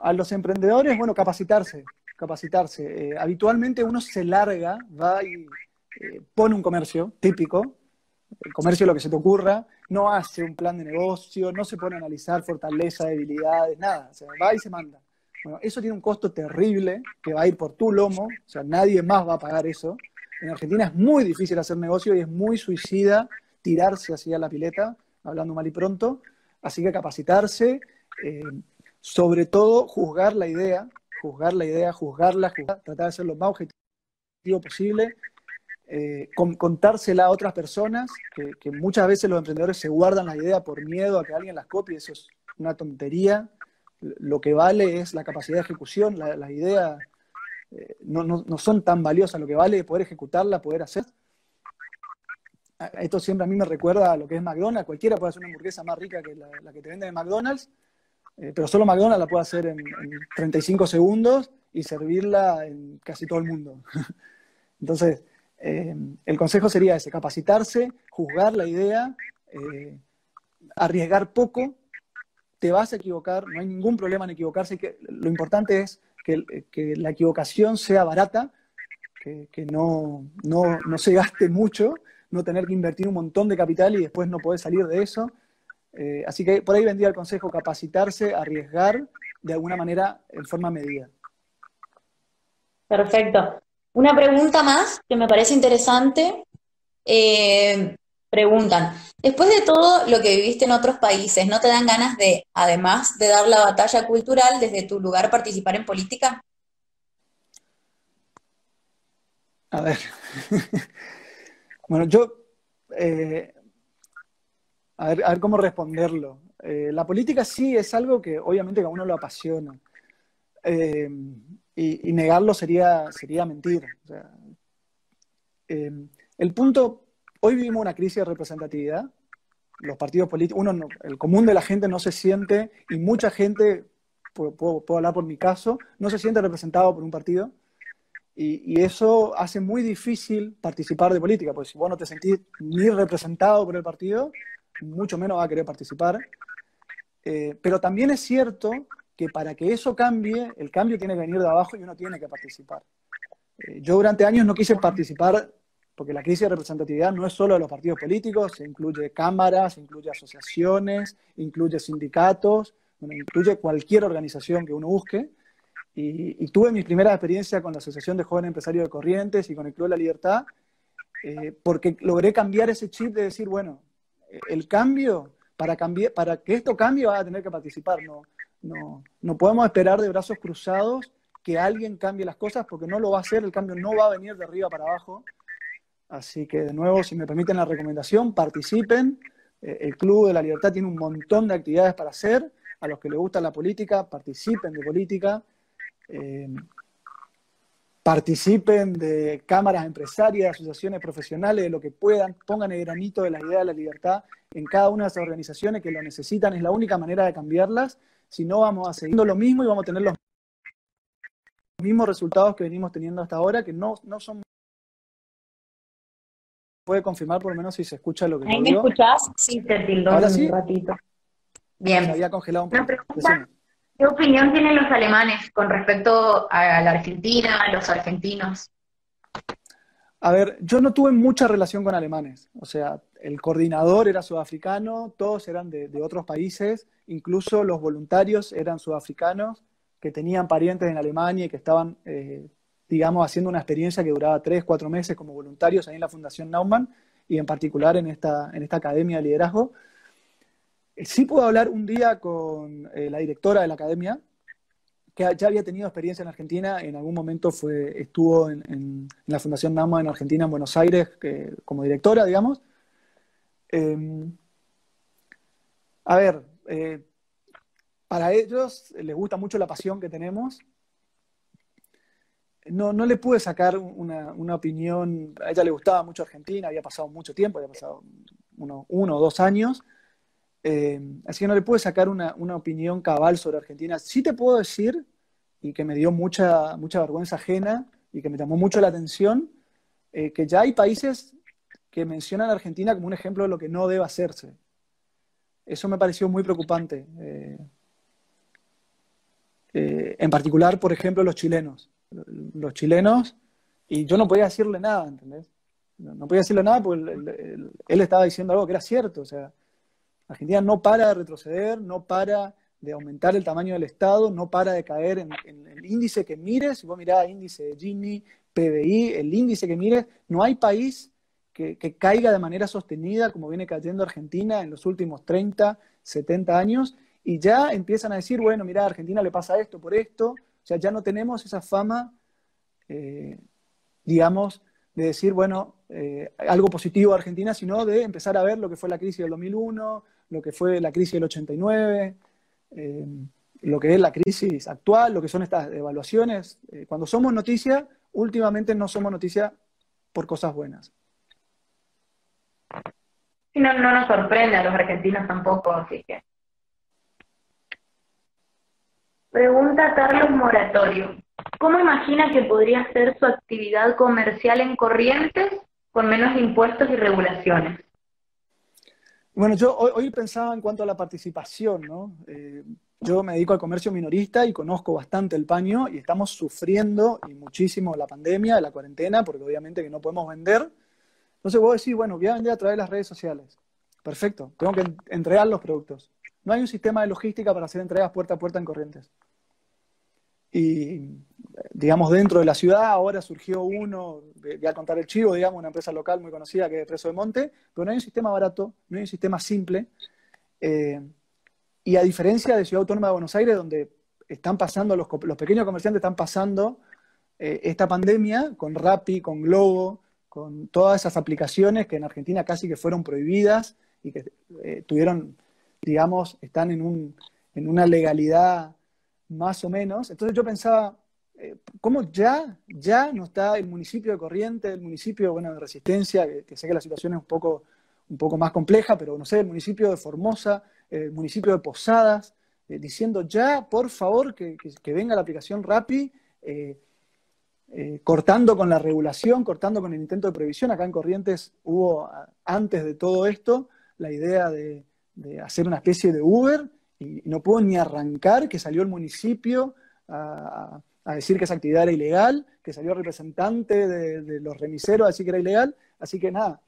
a los emprendedores, bueno, capacitarse, capacitarse. Eh, habitualmente uno se larga, va y eh, pone un comercio típico, el comercio lo que se te ocurra, no hace un plan de negocio, no se pone a analizar fortaleza, debilidades, nada, o sea, va y se manda. Bueno, eso tiene un costo terrible que va a ir por tu lomo, o sea, nadie más va a pagar eso. En Argentina es muy difícil hacer negocio y es muy suicida tirarse hacia la pileta, hablando mal y pronto, así que capacitarse, eh, sobre todo juzgar la idea, juzgar la idea, juzgarla, tratar de ser lo más objetivo posible, eh, contársela a otras personas, que, muchas veces los emprendedores se guardan la idea por miedo a que alguien las copie, eso es una tontería. Lo que vale es la capacidad de ejecución, la, idea eh, no, son tan valiosas, lo que vale es poder ejecutarla, poder hacer. Esto siempre a mí me recuerda a lo que es McDonald's, cualquiera puede hacer una hamburguesa más rica que la, que te venden en McDonald's, eh, pero solo McDonald's la puede hacer en, 35 segundos y servirla en casi todo el mundo. <laughs> Entonces, eh, el consejo sería ese, capacitarse, juzgar la idea, arriesgar poco, te vas a equivocar, no hay ningún problema en equivocarse, que lo importante es que, la equivocación sea barata, que, no, se gaste mucho, no tener que invertir un montón de capital y después no poder salir de eso. Eh, así que por ahí vendría el consejo capacitarse, arriesgar de alguna manera en forma medida. Perfecto. Una pregunta más que me parece interesante. Eh, preguntan, después de todo lo que viviste en otros países, ¿no te dan ganas de, además de dar la batalla cultural, desde tu lugar participar en política? A ver. <laughs> bueno, yo... Eh, a, ver, cómo responderlo. Eh, la política sí es algo que obviamente a uno lo apasiona. Y, negarlo sería, sería mentir. el punto Hoy vivimos una crisis de representatividad. Los partidos políticos, uno el común de la gente no se siente, y mucha gente, puedo, hablar por mi caso, no se siente representado por un partido. Y, eso hace muy difícil participar de política, porque si vos no te sentís ni representado por el partido, mucho menos va a querer participar. Eh, pero también es cierto que para que eso cambie, el cambio tiene que venir de abajo y uno tiene que participar. Eh, yo durante años no quise participar porque la crisis de representatividad no es solo de los partidos políticos, se incluye cámaras, incluye asociaciones, incluye sindicatos, incluye cualquier organización que uno busque. Y, tuve mi primera experiencia con la Asociación de Jóvenes Empresarios de Corrientes y con el Club de la Libertad, eh, porque logré cambiar ese chip de decir, bueno, el cambio, para, cambiar, para que esto cambie va a tener que participar, no, no, no podemos esperar de brazos cruzados que alguien cambie las cosas porque no lo va a hacer, el cambio no va a venir de arriba para abajo, Así que, de nuevo, si me permiten la recomendación, participen. Eh, el Club de la Libertad tiene un montón de actividades para hacer. A los que les gusta la política, participen de política. Eh, participen de cámaras empresarias, asociaciones profesionales, de lo que puedan, pongan el granito de la idea de la libertad en cada una de esas organizaciones que lo necesitan, es la única manera de cambiarlas, si no vamos a seguir lo mismo y vamos a tener los mismos resultados que venimos teniendo hasta ahora, que no, no son puede confirmar por lo menos si se escucha lo que ¿Ahí me escuchás? Sí, te tildó un ratito. Bien. Se había congelado un poco. ¿Qué opinión tienen los alemanes con respecto a la Argentina, a los argentinos? A ver, yo no tuve mucha relación con alemanes. O sea, el coordinador era sudafricano, todos eran de, otros países, incluso los voluntarios eran sudafricanos que tenían parientes en Alemania y que estaban eh, digamos, haciendo una experiencia que duraba tres, cuatro meses como voluntarios ahí en la Fundación Naumann y en particular en esta, en esta Academia de Liderazgo. Eh, sí puedo hablar un día con eh, la directora de la Academia, que ya había tenido experiencia en Argentina, en algún momento fue, estuvo en, la Fundación Naumann en Argentina, en Buenos Aires, como directora, digamos. Em, a ver, eh, para ellos les gusta mucho la pasión que tenemos. No, no le pude sacar una, opinión, a ella le gustaba mucho Argentina, había pasado mucho tiempo, había pasado uno, uno o dos años, eh, así que no le pude sacar una, opinión cabal sobre Argentina. Sí te puedo decir, y que me dio mucha, mucha vergüenza ajena y que me llamó mucho la atención, eh, que ya hay países que mencionan a Argentina como un ejemplo de lo que no debe hacerse. Eso me pareció muy preocupante. Eh, en particular, por ejemplo, los chilenos los chilenos, y yo no podía decirle nada, ¿entendés? No, podía decirle nada porque él, estaba diciendo algo que era cierto, o sea, Argentina no para de retroceder, no para de aumentar el tamaño del Estado, no para de caer en, el índice que mires, si vos mirás índice de Gini, PBI, el índice que mires, no hay país que, caiga de manera sostenida como viene cayendo Argentina en los últimos 30, 70 años, y ya empiezan a decir, bueno, mira, a Argentina le pasa esto por esto, o sea, ya no tenemos esa fama, eh, digamos, de decir, bueno, eh, algo positivo a Argentina, sino de empezar a ver lo que fue la crisis del 2001, lo que fue la crisis del 89. Eh, lo que es la crisis actual, lo que son estas evaluaciones. Eh, cuando somos noticia, últimamente no somos noticia por cosas buenas. Y no, no nos sorprende a los argentinos tampoco, así que. Pregunta Carlos Moratorio. ¿Cómo imagina que podría ser su actividad comercial en Corrientes con menos impuestos y regulaciones? Bueno, yo hoy, pensaba en cuanto a la participación, ¿no? Eh, yo me dedico al comercio minorista y conozco bastante el paño y estamos sufriendo y muchísimo la pandemia, la cuarentena, porque obviamente que no podemos vender. Entonces vos decís, bueno, voy a vender a través de las redes sociales. Perfecto, tengo que entregar los productos. No hay un sistema de logística para hacer entregas puerta a puerta en Corrientes. Y, digamos, dentro de la ciudad ahora surgió uno, voy a contar el chivo, digamos, una empresa local muy conocida que es Preso de Monte, pero no hay un sistema barato, no hay un sistema simple. Eh, y a diferencia de Ciudad Autónoma de Buenos Aires, donde están pasando, los, pequeños comerciantes están pasando eh, esta pandemia con Rappi, con Globo, con todas esas aplicaciones que en Argentina casi que fueron prohibidas y que eh, tuvieron, digamos, están en, un, en una legalidad más o menos. Entonces yo pensaba, eh, ¿cómo ya, ya no está el municipio de Corrientes, el municipio bueno, de Resistencia, que, sé que la situación es un poco, un poco más compleja, pero no sé, el municipio de Formosa, el municipio de Posadas, eh, diciendo ya, por favor, que, venga la aplicación RAPI, cortando con la regulación, cortando con el intento de previsión. Acá en Corrientes hubo, antes de todo esto, la idea de, hacer una especie de Uber y no puedo ni arrancar que salió el municipio a, decir que esa actividad era ilegal, que salió el representante de, los remiseros a decir que era ilegal. Así que nada,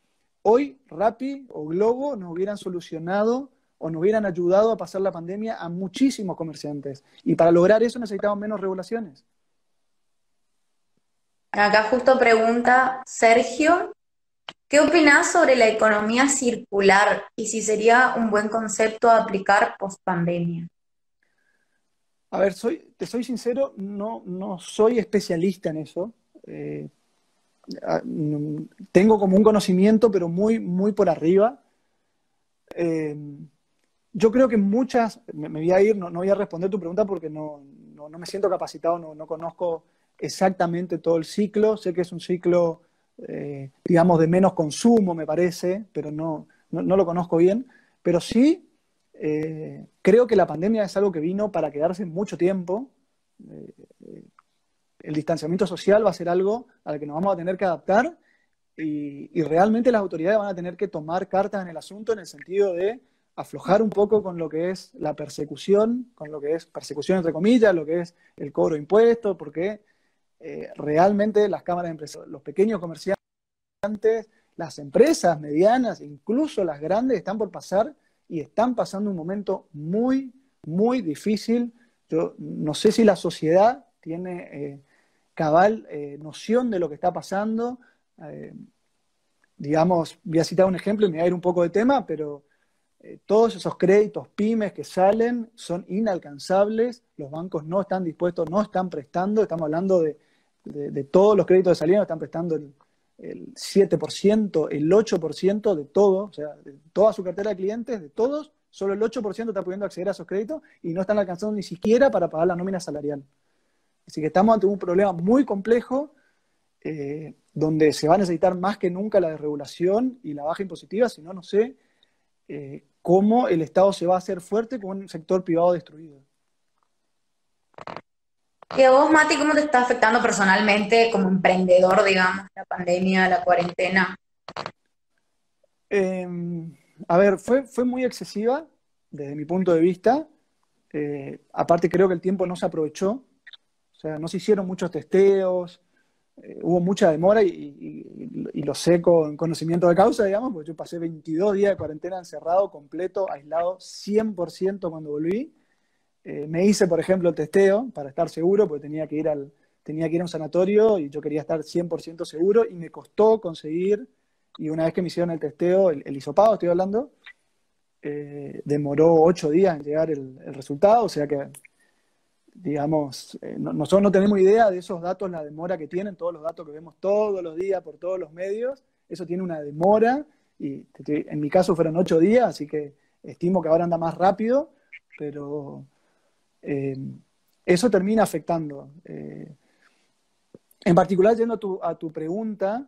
hoy Rappi o Globo nos hubieran solucionado o nos hubieran ayudado a pasar la pandemia a muchísimos comerciantes. Y para lograr eso necesitamos menos regulaciones. Acá justo pregunta Sergio, ¿Qué opinas sobre la economía circular y si sería un buen concepto a aplicar post pandemia? A ver, te soy sincero, no, no soy especialista en eso. Eh, tengo como un conocimiento, pero muy, muy por arriba. Eh, yo creo que muchas, me, voy a ir, no, voy a responder tu pregunta porque no, no, me siento capacitado, no, no conozco exactamente todo el ciclo. Sé que es un ciclo eh, digamos, de menos consumo, me parece, pero no, no, lo conozco bien. Pero sí eh, creo que la pandemia es algo que vino para quedarse mucho tiempo. Eh, el distanciamiento social va a ser algo al que nos vamos a tener que adaptar y, y, realmente las autoridades van a tener que tomar cartas en el asunto en el sentido de aflojar un poco con lo que es la persecución, con lo que es persecución entre comillas, lo que es el cobro de impuestos, porque eh, realmente las cámaras de empresas, los pequeños comerciantes, las empresas medianas, incluso las grandes, están por pasar y están pasando un momento muy, muy difícil. Yo no sé si la sociedad tiene eh, cabal eh, noción de lo que está pasando. digamos, voy a citar un ejemplo y me voy a ir un poco de tema, pero todos esos créditos pymes que salen son inalcanzables, los bancos no están dispuestos, no están prestando, estamos hablando de de, todos los créditos de salida están prestando el, 7%, el 8% de todo, o sea, de toda su cartera de clientes, de todos, solo el 8% está pudiendo acceder a esos créditos y no están alcanzando ni siquiera para pagar la nómina salarial. Así que estamos ante un problema muy complejo eh, donde se va a necesitar más que nunca la desregulación y la baja impositiva, si no, no sé eh, cómo el Estado se va a hacer fuerte con un sector privado destruido. ¿Y a vos, Mati, cómo te está afectando personalmente como emprendedor, digamos, la pandemia, la cuarentena? Em, a ver, fue, fue muy excesiva desde mi punto de vista. Eh, aparte creo que el tiempo no se aprovechó, o sea, no se hicieron muchos testeos, eh, hubo mucha demora y, y, lo sé con conocimiento de causa, digamos, porque yo pasé 22 días de cuarentena encerrado, completo, aislado, 100% cuando volví. Eh, me hice, por ejemplo, el testeo para estar seguro, porque tenía que ir al, tenía que ir a un sanatorio y yo quería estar 100% seguro y me costó conseguir, y una vez que me hicieron el testeo, el, hisopado estoy hablando, eh, demoró ocho días en llegar el, resultado, o sea que, digamos, eh, nosotros no tenemos idea de esos datos, la demora que tienen, todos los datos que vemos todos los días por todos los medios, eso tiene una demora, y en mi caso fueron ocho días, así que estimo que ahora anda más rápido, pero eh, eso termina afectando. en particular, yendo a tu, pregunta,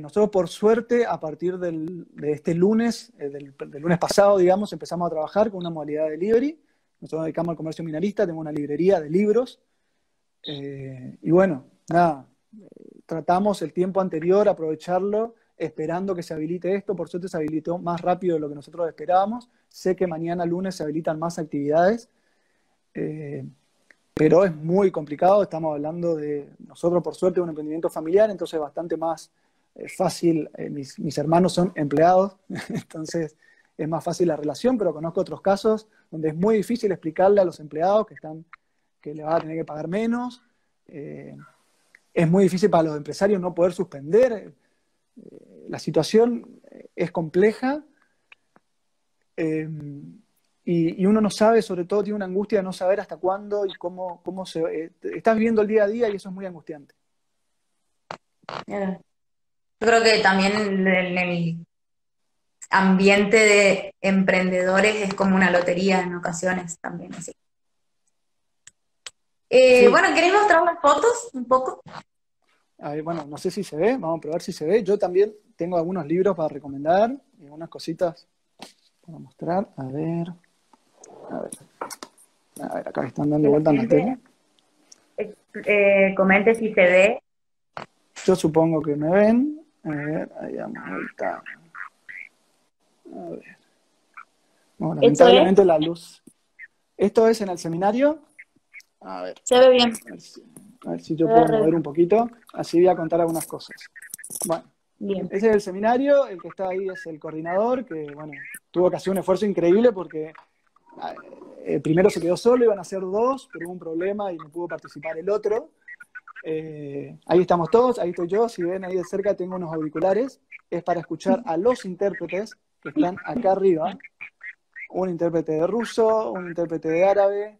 nosotros por suerte, a partir de este lunes, del, del, lunes pasado, digamos, empezamos a trabajar con una modalidad de delivery. Nosotros nos dedicamos al comercio minorista, tenemos una librería de libros. y bueno, nada, tratamos el tiempo anterior, aprovecharlo esperando que se habilite esto. Por suerte se habilitó más rápido de lo que nosotros esperábamos. Sé que mañana lunes se habilitan más actividades, eh, pero es muy complicado. Estamos hablando de nosotros, por suerte, un emprendimiento familiar, entonces es bastante más eh, fácil. Eh, mis, mis, hermanos son empleados, <laughs> entonces es más fácil la relación, pero conozco otros casos donde es muy difícil explicarle a los empleados que, están, que le van a tener que pagar menos. es muy difícil para los empresarios no poder suspender la situación es compleja y, uno no sabe, sobre todo tiene una angustia de no saber hasta cuándo y cómo, cómo se... Eh, estás viviendo el día a día y eso es muy angustiante. Yo creo que también en el ambiente de emprendedores es como una lotería en ocasiones también. Así. Eh, bueno, ¿querés mostrar las fotos un poco? bueno, no sé si se ve, vamos a probar si se ve. Yo también tengo algunos libros para recomendar y algunas cositas para mostrar. A ver. A ver. A ver, acá están dando vuelta en la tele. Eh, comente si se ve. Yo supongo que me ven. A ver, ahí vamos, vuelta. A ver. Bueno, lamentablemente la luz. ¿Esto es en el seminario? A ver. Se ve bien. A ver si yo puedo mover un poquito, así voy a contar algunas cosas. Bueno, Bien. ese es el seminario, el que está ahí es el coordinador, que bueno, tuvo que hacer un esfuerzo increíble porque eh, primero se quedó solo, iban a ser dos, pero hubo un problema y no pudo participar el otro. Eh, ahí estamos todos, ahí estoy yo, si ven ahí de cerca tengo unos auriculares, es para escuchar a los intérpretes que están acá arriba, un intérprete de ruso, un intérprete de árabe,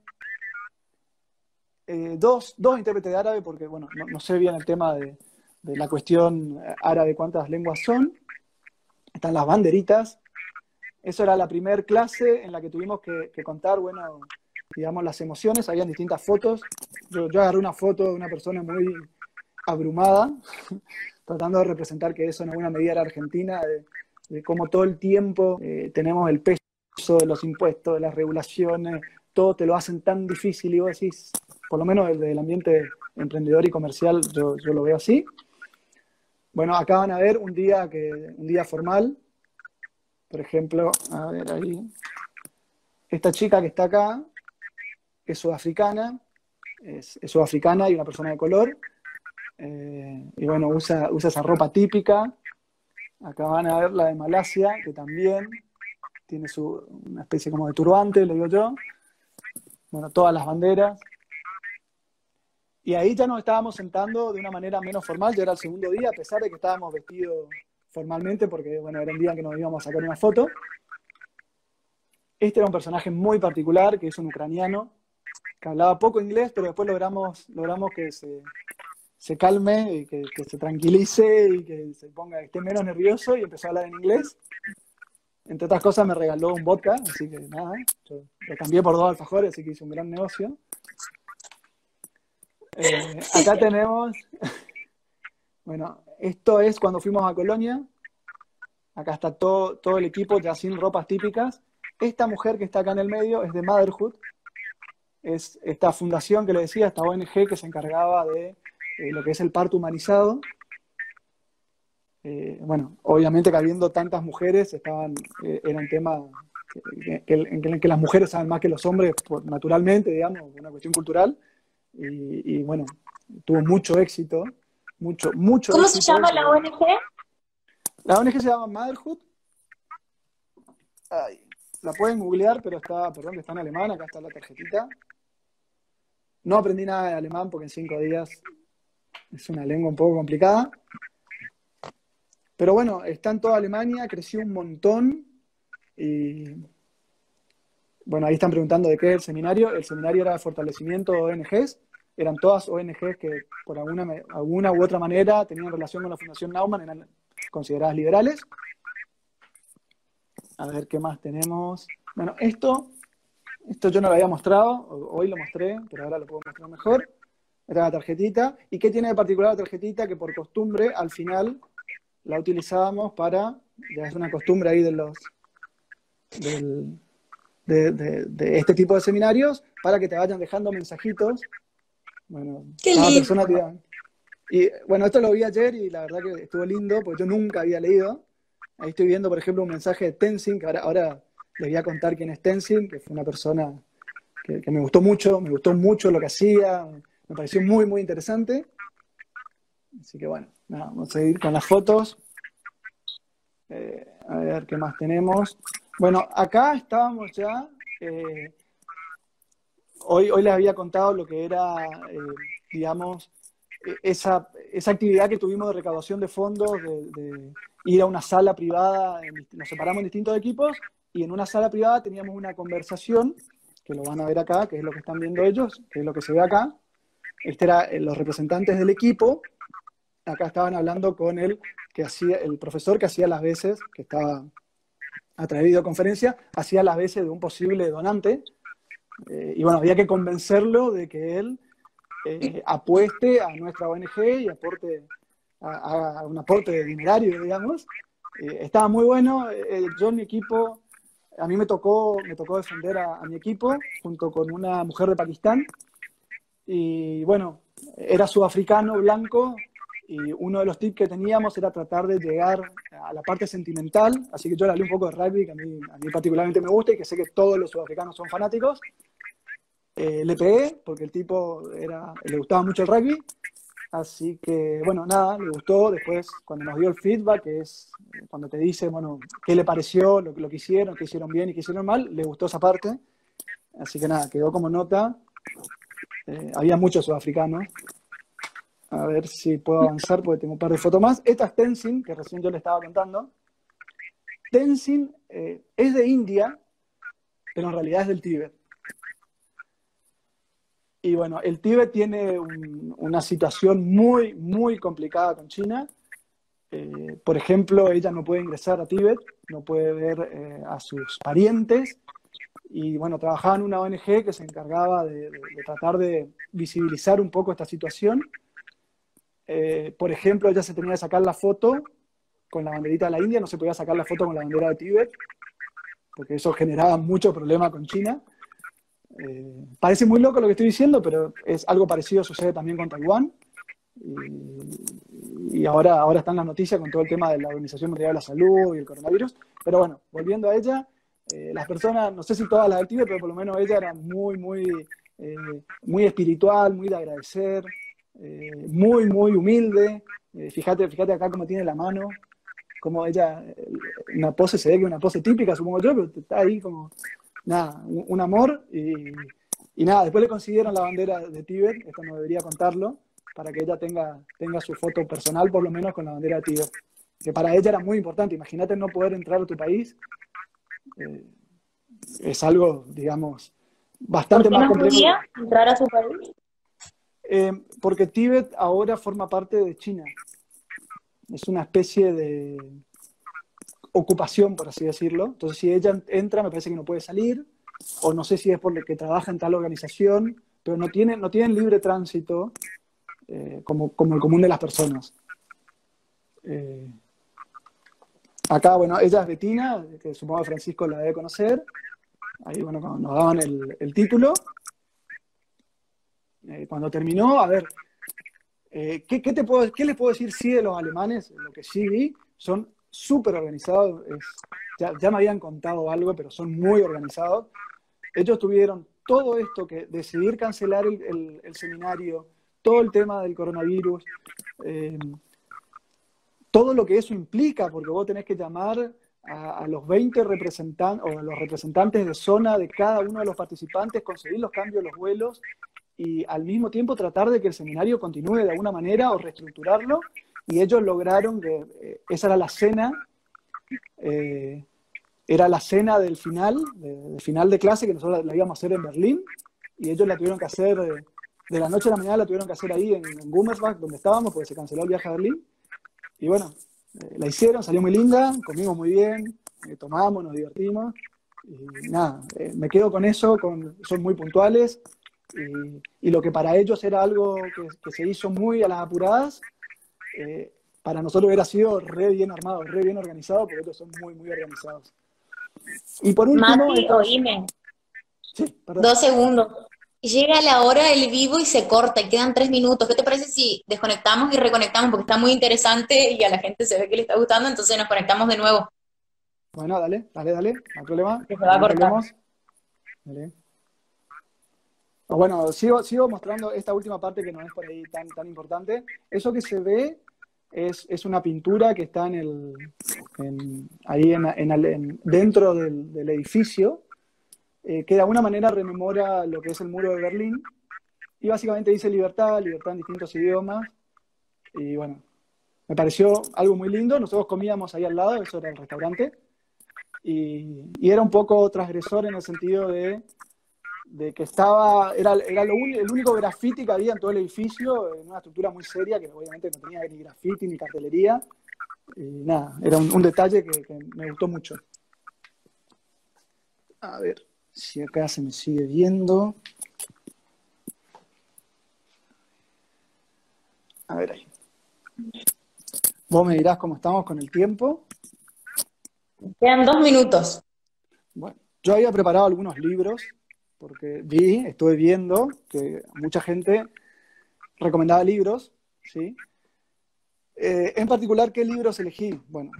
eh, dos, dos intérpretes de árabe, porque bueno, no, sé bien el tema de, la cuestión árabe, cuántas lenguas son. Están las banderitas. Eso era la primera clase en la que tuvimos que, contar, bueno, digamos, las emociones. Habían distintas fotos. Yo, agarré una foto de una persona muy abrumada, <laughs> tratando de representar que eso en alguna medida era Argentina, de, cómo todo el tiempo eh, tenemos el peso de los impuestos, de las regulaciones, todo te lo hacen tan difícil y vos decís, por lo menos desde el ambiente emprendedor y comercial yo, lo veo así. Bueno, acá van a ver un día, que, un día formal, por ejemplo, a ver ahí, esta chica que está acá es sudafricana, es, sudafricana y una persona de color, eh, y bueno, usa, usa esa ropa típica. Acá van a ver la de Malasia, que también tiene su, una especie como de turbante, le digo yo. Bueno, todas las banderas. Y ahí ya nos estábamos sentando de una manera menos formal, ya era el segundo día, a pesar de que estábamos vestidos formalmente, porque bueno, era un día que nos íbamos a sacar una foto. Este era un personaje muy particular, que es un ucraniano, que hablaba poco inglés, pero después logramos, logramos que se, se calme y que, se tranquilice y que se ponga, que esté menos nervioso y empezó a hablar en inglés. Entre otras cosas me regaló un vodka, así que nada, lo cambié por dos alfajores, así que hice un gran negocio. Eh, acá tenemos, bueno, esto es cuando fuimos a Colonia. Acá está todo, todo el equipo ya sin ropas típicas. Esta mujer que está acá en el medio es de Motherhood. Es esta fundación que le decía, esta ONG que se encargaba de eh, lo que es el parto humanizado. Eh, bueno, obviamente que habiendo tantas mujeres, estaban, era un tema en que, las mujeres saben más que los hombres, naturalmente, digamos, una cuestión cultural y, bueno, tuvo mucho éxito, mucho, mucho ¿Cómo se llama la ONG? La ONG se llama Motherhood. la pueden googlear, pero está, perdón, está en alemán, acá está la tarjetita. No aprendí nada de alemán porque en cinco días es una lengua un poco complicada. Pero bueno, está en toda Alemania, creció un montón y bueno, ahí están preguntando de qué es el seminario. El seminario era de fortalecimiento de ONGs. Eran todas ONGs que por alguna, alguna u otra manera tenían relación con la Fundación Naumann, eran consideradas liberales. A ver qué más tenemos. Bueno, esto Esto yo no lo había mostrado, hoy lo mostré, pero ahora lo puedo mostrar mejor. Esta es la tarjetita. ¿Y qué tiene de particular la tarjetita? Que por costumbre, al final, la utilizábamos para, ya es una costumbre ahí de los, de, este tipo de seminarios, para que te vayan dejando mensajitos. Bueno, qué lindo. persona y bueno, esto lo vi ayer y la verdad que estuvo lindo, porque yo nunca había leído. Ahí estoy viendo, por ejemplo, un mensaje de Tenzin, que ahora, ahora les voy a contar quién es Tenzin, que fue una persona que, me gustó mucho, me gustó mucho lo que hacía, me pareció muy, muy interesante. Así que bueno, vamos a seguir con las fotos. Eh, a ver qué más tenemos. Bueno, acá estábamos ya. Eh, hoy, hoy les había contado lo que era, eh, digamos, e, esa, actividad que tuvimos de recaudación de fondos, de, ir a una sala privada, nos separamos en distintos equipos y en una sala privada teníamos una conversación, que lo van a ver acá, que es lo que están viendo ellos, que es lo que se ve acá. Este era eh, los representantes del equipo. Acá estaban hablando con el, que hacía, el profesor que hacía las veces, que estaba a través de videoconferencia, hacía las veces de un posible donante. Eh, y bueno, había que convencerlo de que él eh, apueste a nuestra ONG y aporte a, un aporte de dinerario, digamos. Eh, estaba muy bueno. Eh, yo en mi equipo, a mí me tocó, me tocó defender a, mi equipo junto con una mujer de Pakistán. Y bueno, era sudafricano, blanco, y uno de los tips que teníamos era tratar de llegar a la parte sentimental, así que yo le hablé un poco de rugby, que a mí, a mí particularmente me gusta y que sé que todos los sudafricanos son fanáticos, eh, le pegué porque el tipo era, le gustaba mucho el rugby. Así que, bueno, nada, le gustó. Después, cuando nos dio el feedback, que es cuando te dice, bueno, qué le pareció, lo, lo que hicieron, qué hicieron bien y qué hicieron mal, le gustó esa parte. Así que nada, quedó como nota. Eh, había muchos sudafricanos. A ver si puedo avanzar porque tengo un par de fotos más. Esta es Tenzin, que recién yo le estaba contando. Tenzin eh, es de India, pero en realidad es del Tíbet. Y bueno, el Tíbet tiene una situación muy, muy complicada con China. Eh, por ejemplo, ella no puede ingresar a Tíbet, no puede ver eh, a sus parientes. Y bueno, trabajaba en una ONG que se encargaba de, tratar de visibilizar un poco esta situación. Eh, por ejemplo, ella se tenía que sacar la foto con la banderita de la India, no se podía sacar la foto con la bandera de Tíbet, porque eso generaba mucho problema con China. Eh, parece muy loco lo que estoy diciendo, pero es algo parecido sucede también con Taiwán. Y, ahora, ahora están las noticias con todo el tema de la Organización Mundial de la Salud y el coronavirus. Pero bueno, volviendo a ella, eh, las personas, no sé si todas las del pero por lo menos ella era muy, muy, eh, muy espiritual, muy de agradecer, muy, muy humilde. fíjate, fíjate acá cómo tiene la mano, como ella, una pose, se ve que una pose típica, supongo yo, pero está ahí como nada, un, amor y, nada, después le consiguieron la bandera de Tíbet, esto no debería contarlo, para que ella tenga, tenga su foto personal por lo menos con la bandera de Tíbet, que para ella era muy importante, imagínate no poder entrar a tu país, eh, es algo, digamos, bastante ¿Por qué más no complejo. podía entrar a su país? Eh, porque Tíbet ahora forma parte de China. Es una especie de, ocupación, por así decirlo. Entonces, si ella entra, me parece que no puede salir, o no sé si es por que trabaja en tal organización, pero no tienen, no tienen libre tránsito eh, como, como, el común de las personas. Eh, acá, bueno, ella es Betina, que supongo Francisco la debe conocer. Ahí, bueno, cuando nos daban el, el título. Eh, cuando terminó, a ver, ¿qué, qué, te puedo, ¿qué les puedo decir sí de los alemanes? Lo que sí vi son súper organizados. ya, ya, me habían contado algo, pero son muy organizados. Ellos tuvieron todo esto que decidir cancelar el, seminario, todo el tema del coronavirus, eh, todo lo que eso implica, porque vos tenés que llamar a, los 20 representantes o a los representantes de zona de cada uno de los participantes, conseguir los cambios de los vuelos y al mismo tiempo tratar de que el seminario continúe de alguna manera o reestructurarlo y ellos lograron que eh, esa era la cena, eh, era la cena del final, del final de clase que nosotros la íbamos a hacer en Berlín, y ellos la tuvieron que hacer, eh, de la noche a la mañana la tuvieron que hacer ahí en, en Gummersbach, donde estábamos, porque se canceló el viaje a Berlín, y bueno, la hicieron, salió muy linda, comimos muy bien, tomamos, nos divertimos, Y nada, eh, me quedo con eso, con, son muy puntuales y, y lo que para ellos era algo que, que se hizo muy a las apuradas, eh, para nosotros hubiera sido re bien armado, re bien organizado, porque ellos son muy, muy organizados. Y por último... Mati, oíme. Sí, perdón. Dos segundos. Llega la hora del vivo y se corta y quedan tres minutos. ¿Qué te parece si desconectamos y reconectamos? Porque está muy interesante y a la gente se ve que le está gustando, entonces nos conectamos de nuevo. Bueno, dale, dale, dale, no hay problema. se va a cortar. Dale. Bueno, sigo, mostrando esta última parte que no es por ahí tan, tan importante. Eso que se ve es, una pintura que está ahí en, dentro del, edificio eh, que de alguna manera rememora lo que es el muro de Berlín, y básicamente dice libertad, libertad en distintos idiomas, y bueno, me pareció algo muy lindo, nosotros comíamos ahí al lado, eso era el restaurante, y, era un poco transgresor en el sentido de, de que estaba, era, era lo el único graffiti que había en todo el edificio, en una estructura muy seria, que obviamente no tenía ni graffiti ni cartelería, y nada, era un, detalle que me gustó mucho. A ver. Si acá se me sigue viendo. A ver ahí. Vos me dirás cómo estamos con el tiempo. Quedan dos minutos. Bueno, yo había preparado algunos libros porque vi, estuve viendo que mucha gente recomendaba libros, ¿sí? Eh, en particular, ¿qué libros elegí? Bueno,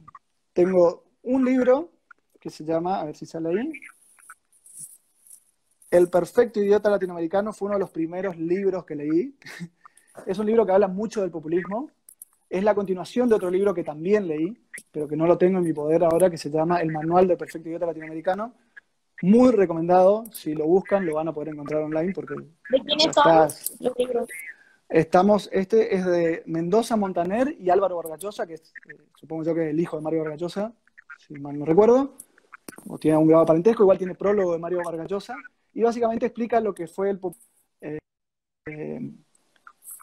tengo un libro que se llama, a ver si sale ahí, el perfecto idiota latinoamericano fue uno de los primeros libros que leí. <laughs> es un libro que habla mucho del populismo. Es la continuación de otro libro que también leí, pero que no lo tengo en mi poder ahora, que se llama El Manual del Perfecto Idiota Latinoamericano. Muy recomendado. Si lo buscan, lo van a poder encontrar online. Porque ¿De quiénes son los libros? Estamos, este es de Mendoza Montaner y Álvaro Vargallosa, que es, eh, supongo yo que es el hijo de Mario Vargallosa, si mal no recuerdo, o tiene un grado parentesco, igual tiene prólogo de Mario Vargallosa, y básicamente explica lo que fue el eh,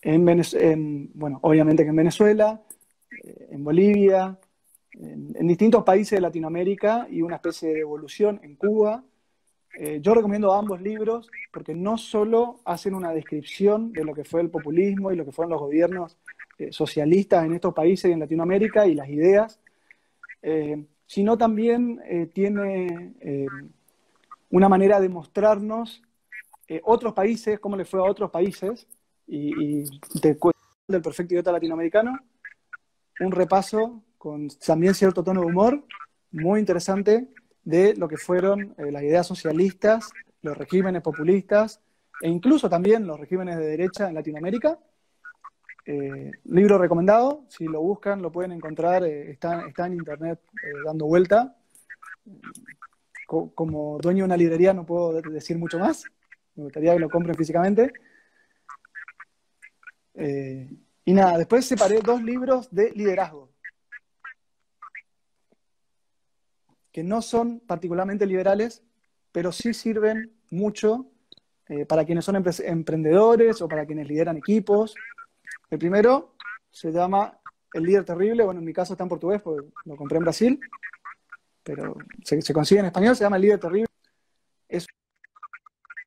en, bueno, obviamente que en Venezuela, eh, en Bolivia, en, distintos países de Latinoamérica y una especie de evolución en Cuba. Eh, yo recomiendo ambos libros porque no solo hacen una descripción de lo que fue el populismo y lo que fueron los gobiernos socialistas en estos países y en Latinoamérica y las ideas, sino también tiene una manera de mostrarnos eh, otros países, cómo le fue a otros países, y, y del perfecto idiota latinoamericano, un repaso con también cierto tono de humor, muy interesante, de lo que fueron eh, las ideas socialistas, los regímenes populistas, e incluso también los regímenes de derecha en Latinoamérica. Eh, libro recomendado, si lo buscan lo pueden encontrar, está, está, en internet dando vuelta como dueño de una librería no puedo decir mucho más. Me gustaría que lo compren físicamente. Eh, y nada, después separé dos libros de liderazgo, que no son particularmente liberales, pero sí sirven mucho eh, para quienes son emprendedores o para quienes lideran equipos. El primero se llama El líder terrible, bueno, en mi caso está en portugués, porque lo compré en Brasil pero se, consigue en español, se llama El líder terrible. Es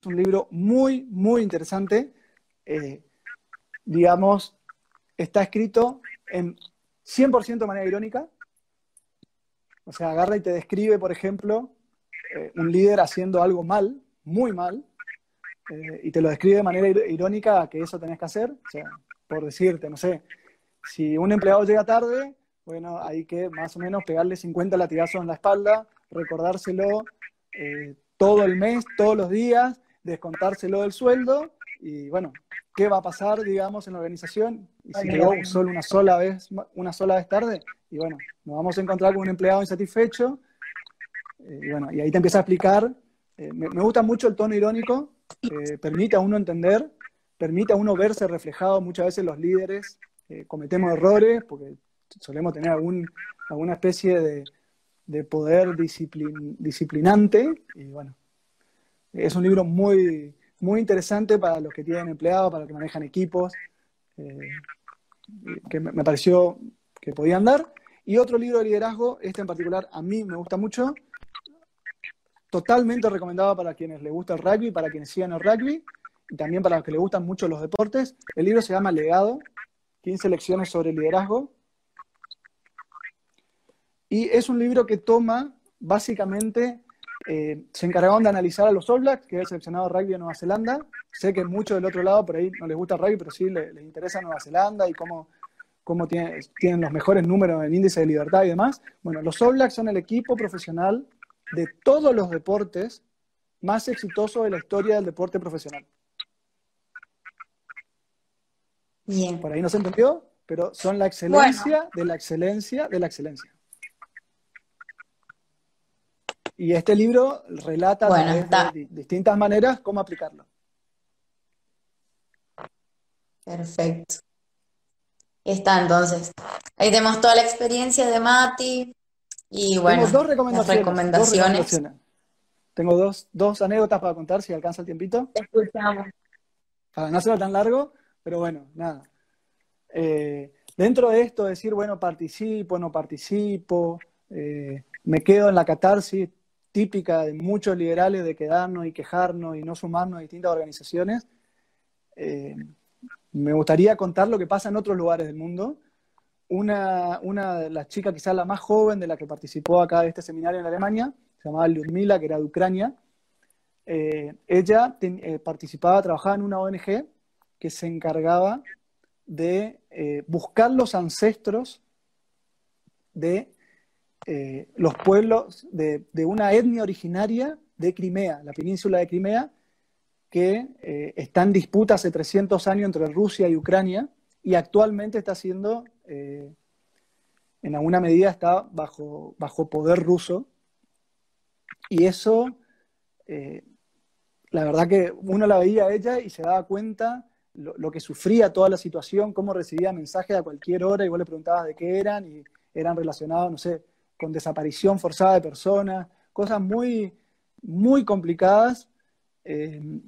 un libro muy, muy interesante. Eh, digamos, está escrito en 100% de manera irónica. O sea, agarra y te describe, por ejemplo, eh, un líder haciendo algo mal, muy mal, eh, y te lo describe de manera irónica que eso tenés que hacer. O sea, por decirte, no sé, si un empleado llega tarde, bueno, hay que más o menos pegarle 50 latigazos en la espalda, recordárselo eh, todo el mes, todos los días, descontárselo del sueldo y bueno, ¿qué va a pasar, digamos, en la organización? Y si llegó solo una sola vez, una sola vez tarde, y bueno, nos vamos a encontrar con un empleado insatisfecho, eh, y bueno, y ahí te empieza a explicar. Eh, me, gusta mucho el tono irónico, permite a uno entender, permite a uno verse reflejado muchas veces los líderes, cometemos errores, porque solemos tener algún, alguna especie de, poder disciplinante. Y bueno, es un libro muy, muy interesante para los que tienen empleados, para los que manejan equipos, eh, que me, pareció que podían dar. Y otro libro de liderazgo, este en particular a mí me gusta mucho, totalmente recomendado para quienes les gusta el rugby, para quienes sigan el rugby y también para los que les gustan mucho los deportes. El libro se llama Legado, 15 lecciones sobre liderazgo. Y es un libro que toma, básicamente, eh, se encargaron de analizar a los All Blacks, que es el seleccionado de rugby de Nueva Zelanda. Sé que muchos del otro lado por ahí no les gusta el rugby, pero sí les, les interesa Nueva Zelanda y cómo cómo tienen, tienen los mejores números en índice de libertad y demás. Bueno, los All Blacks son el equipo profesional de todos los deportes más exitoso de la historia del deporte profesional. Bien. Por ahí no se entendió, pero son la excelencia de la excelencia de la excelencia. Y este libro relata Bueno, de distintas maneras cómo aplicarlo. Perfecto. Está entonces. Ahí tenemos toda la experiencia de Mati y bueno, Tengo dos recomendaciones. dos recomendaciones. recomendaciones. Tengo dos, dos anécdotas para contar si alcanza el tiempito. Te escuchamos. para no hacerlo tan largo, pero bueno, nada. Eh, dentro de esto, decir, bueno, participo, no participo, eh, me quedo en la catarsis típica de muchos liberales de quedarnos y quejarnos y no sumarnos a distintas organizaciones, eh, me gustaría contar lo que pasa en otros lugares del mundo. Una, una de las chicas, quizás la más joven de la que participó acá de este seminario en Alemania, se llamaba Lyudmila, que era de Ucrania, eh, ella eh, participaba, trabajaba en una ONG que se encargaba de buscar los ancestros de eh, los pueblos de, una etnia originaria de Crimea, la península de Crimea, que eh, está en disputa hace 300 años entre Rusia y Ucrania y actualmente está siendo, eh, en alguna medida, está bajo, bajo poder ruso. Y eso, eh, la verdad que uno la veía a ella y se daba cuenta lo, lo, que sufría toda la situación, cómo recibía mensajes a cualquier hora y vos le preguntabas de qué eran y eran relacionados, no sé, con desaparición forzada de personas, cosas muy, muy complicadas. Eh,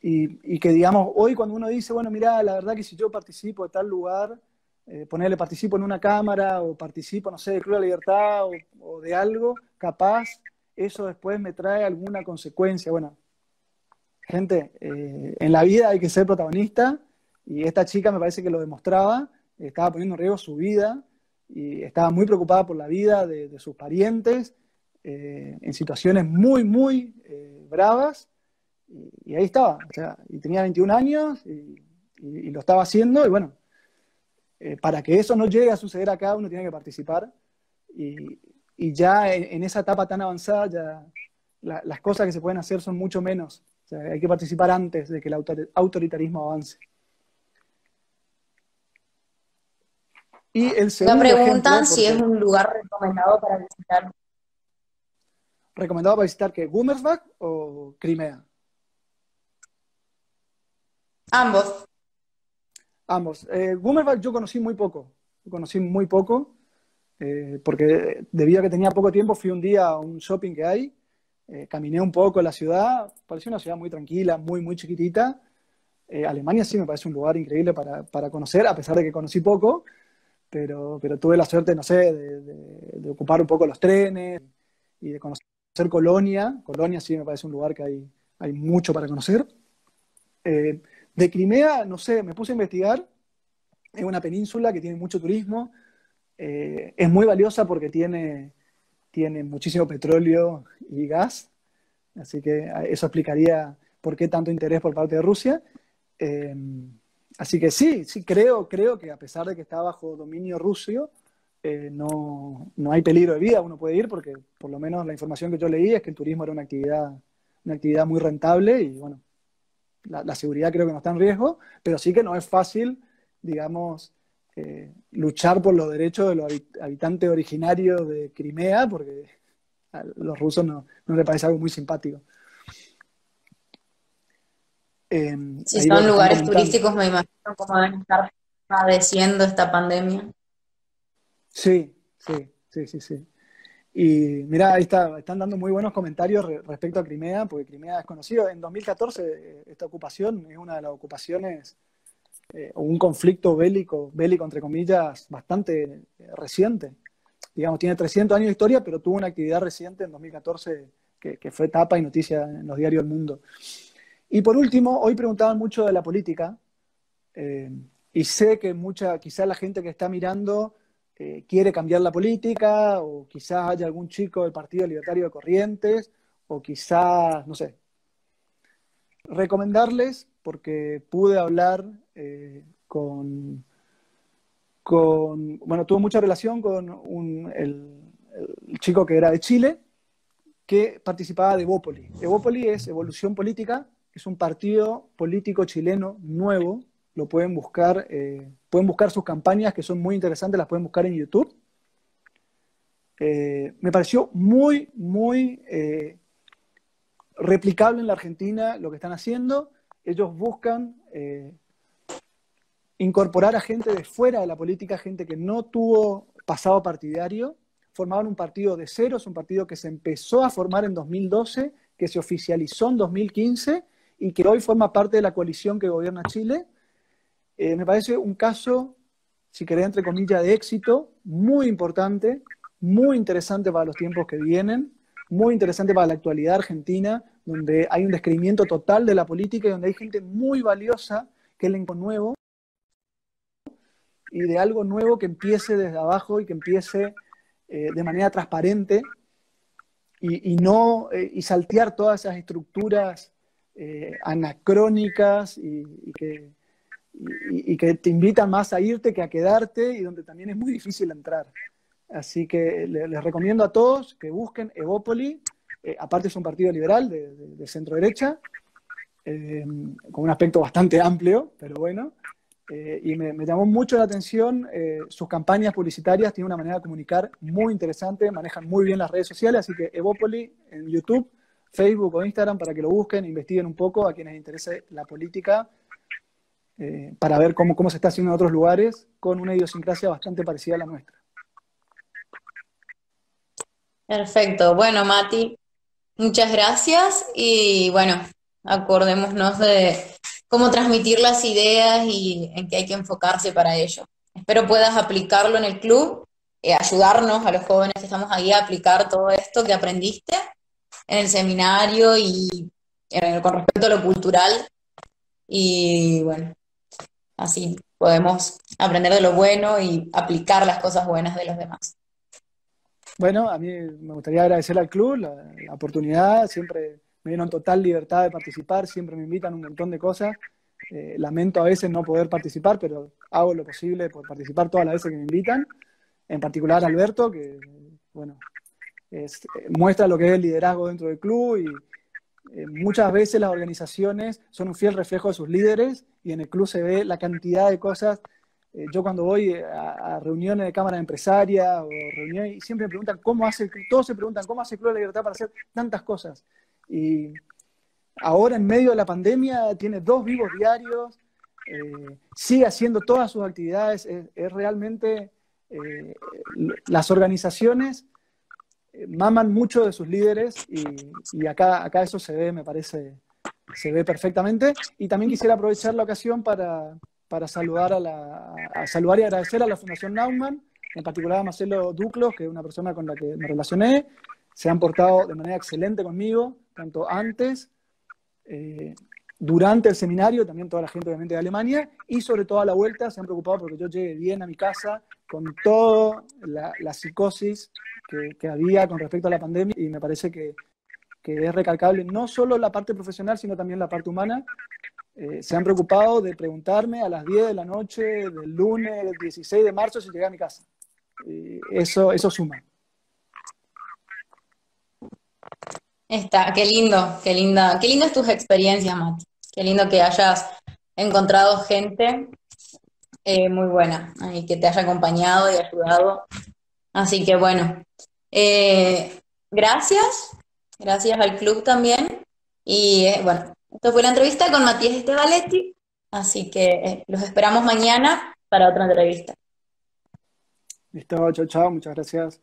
y, y, que digamos, hoy cuando uno dice, bueno, mira, la verdad que si yo participo de tal lugar, eh, ponerle participo en una cámara o participo, no sé, de Club de la Libertad o, o de algo, capaz eso después me trae alguna consecuencia. Bueno, gente, eh, en la vida hay que ser protagonista y esta chica me parece que lo demostraba, estaba poniendo en riesgo su vida y estaba muy preocupada por la vida de, sus parientes eh, en situaciones muy, muy eh, bravas y, ahí estaba, o sea, y tenía 21 años y, lo estaba haciendo y bueno, eh, para que eso no llegue a suceder acá uno tiene que participar y, ya en, esa etapa tan avanzada ya la, las cosas que se pueden hacer son mucho menos. O sea, hay que participar antes de que el autor, autoritarismo avance. Y el segundo Me preguntan ejemplo, si es un lugar recomendado para visitar. ¿Recomendado para visitar qué? ¿Gummersbach o Crimea? Ambos. Ambos. Eh, Gummersbach yo conocí muy poco. Conocí muy poco. Eh, porque debido a que tenía poco tiempo, fui un día a un shopping que hay, eh, caminé un poco en la ciudad, pareció una ciudad muy tranquila, muy, muy chiquitita. Eh, Alemania sí me parece un lugar increíble para, para, conocer, a pesar de que conocí poco, pero, pero tuve la suerte, no sé, de, de, de, ocupar un poco los trenes y de conocer Colonia. Colonia sí me parece un lugar que hay, hay mucho para conocer. Eh, de Crimea, no sé, me puse a investigar, es una península que tiene mucho turismo, eh, es muy valiosa porque tiene, tiene muchísimo petróleo y gas, así que eso explicaría por qué tanto interés por parte de Rusia. Eh, así que sí, sí creo, creo que a pesar de que está bajo dominio ruso, eh, no, no, hay peligro de vida, uno puede ir porque por lo menos la información que yo leí es que el turismo era una actividad, una actividad muy rentable y bueno, la, seguridad creo que no está en riesgo, pero sí que no es fácil, digamos, eh, luchar por los derechos de los habitantes originarios de Crimea, porque a los rusos no, no les parece algo muy simpático. Eh, si son lugares turísticos, me imagino cómo deben estar padeciendo esta pandemia. Sí, sí, sí, sí, sí. Y mira, ahí está, están dando muy buenos comentarios re respecto a Crimea, porque Crimea es conocido. En 2014, esta ocupación es una de las ocupaciones eh, un conflicto bélico, bélico entre comillas, bastante eh, reciente. Digamos, tiene 300 años de historia, pero tuvo una actividad reciente en 2014 que, fue tapa y noticia en los diarios del mundo. Y por último, hoy preguntaban mucho de la política, eh, y sé que mucha, quizá la gente que está mirando eh, quiere cambiar la política, o quizás haya algún chico del Partido Libertario de Corrientes, o quizás, no sé. Recomendarles, porque pude hablar eh, con, bueno, tuve mucha relación con un, el, el chico que era de Chile, que participaba de Evópoli. Evópoli es Evolución Política, es un partido político chileno nuevo. Lo pueden buscar, eh, pueden buscar sus campañas que son muy interesantes, las pueden buscar en YouTube. Eh, me pareció muy, muy eh, replicable en la Argentina lo que están haciendo. Ellos buscan incorporar a gente de fuera de la política, gente que no tuvo pasado partidario, formaban un partido de cero, es un partido que se empezó a formar en 2012, que se oficializó en 2015 y que hoy forma parte de la coalición que gobierna Chile. Eh, me parece un caso, si querés, entre comillas, de éxito, muy importante, muy interesante para los tiempos que vienen, muy interesante para la actualidad argentina, donde hay un descreimiento total de la política y donde hay gente muy valiosa que elenco nuevo y de algo nuevo que empiece desde abajo y que empiece eh, de manera transparente y, no, eh, y saltear todas esas estructuras eh, anacrónicas y, que, te invitan más a irte que a quedarte y donde también es muy difícil entrar. Así que les, recomiendo a todos que busquen Evópoli, aparte es un partido liberal de, centro derecha, con un aspecto bastante amplio, pero bueno, eh, y me, llamó mucho la atención eh, sus campañas publicitarias, tienen una manera de comunicar muy interesante, manejan muy bien las redes sociales, así que Evópoli en YouTube, Facebook o Instagram para que lo busquen, investiguen un poco a quienes interese la política, eh, para ver cómo, cómo se está haciendo en otros lugares con una idiosincrasia bastante parecida a la nuestra. Perfecto, bueno Mati, muchas gracias y bueno, acordémonos de cómo transmitir las ideas y en qué hay que enfocarse para ello. Espero puedas aplicarlo en el club, eh, ayudarnos a los jóvenes que estamos ahí a aplicar todo esto que aprendiste en el seminario y eh, con respecto a lo cultural. Y bueno, así podemos aprender de lo bueno y aplicar las cosas buenas de los demás. Bueno, a mí me gustaría agradecer al club la, oportunidad, siempre me dieron total libertad de participar, siempre me invitan un montón de cosas. Eh, lamento a veces no poder participar, pero hago lo posible por participar todas las veces que me invitan. En particular Alberto, que bueno, muestra lo que es el liderazgo dentro del club y eh, muchas veces las organizaciones son un fiel reflejo de sus líderes y en el club se ve la cantidad de cosas. Eh, yo cuando voy a, reuniones de cámara empresaria o reuniones, siempre me preguntan cómo hace, todos se preguntan cómo hace el Club de la Libertad para hacer tantas cosas. Y ahora en medio de la pandemia tiene dos vivos diarios, eh, sigue haciendo todas sus actividades, es, realmente eh, las organizaciones eh, maman mucho de sus líderes y, acá, acá eso se ve, me parece, se ve perfectamente. Y también quisiera aprovechar la ocasión para, saludar, a, la, saludar y agradecer a la Fundación Naumann, en particular a Marcelo Duclos, que es una persona con la que me relacioné, se han portado de manera excelente conmigo, tanto antes, eh, durante el seminario, también toda la gente obviamente de Alemania, y sobre todo a la vuelta se han preocupado porque yo llegue bien a mi casa con toda la, psicosis que, había con respecto a la pandemia, y me parece que, es recalcable no solo la parte profesional, sino también la parte humana. Eh, se han preocupado de preguntarme a las 10 de la noche del lunes 16 de marzo si llegué a mi casa. eso, eso suma. Está, qué lindo, qué linda, qué lindas tus experiencias, Mati. Qué lindo que hayas encontrado gente eh, muy buena y que te haya acompañado y ayudado. Así que bueno, eh, gracias, gracias al club también. Y eh, bueno, esto fue la entrevista con Matías Estevaletti, así que los esperamos mañana para otra entrevista. Listo, chao, chao, muchas gracias.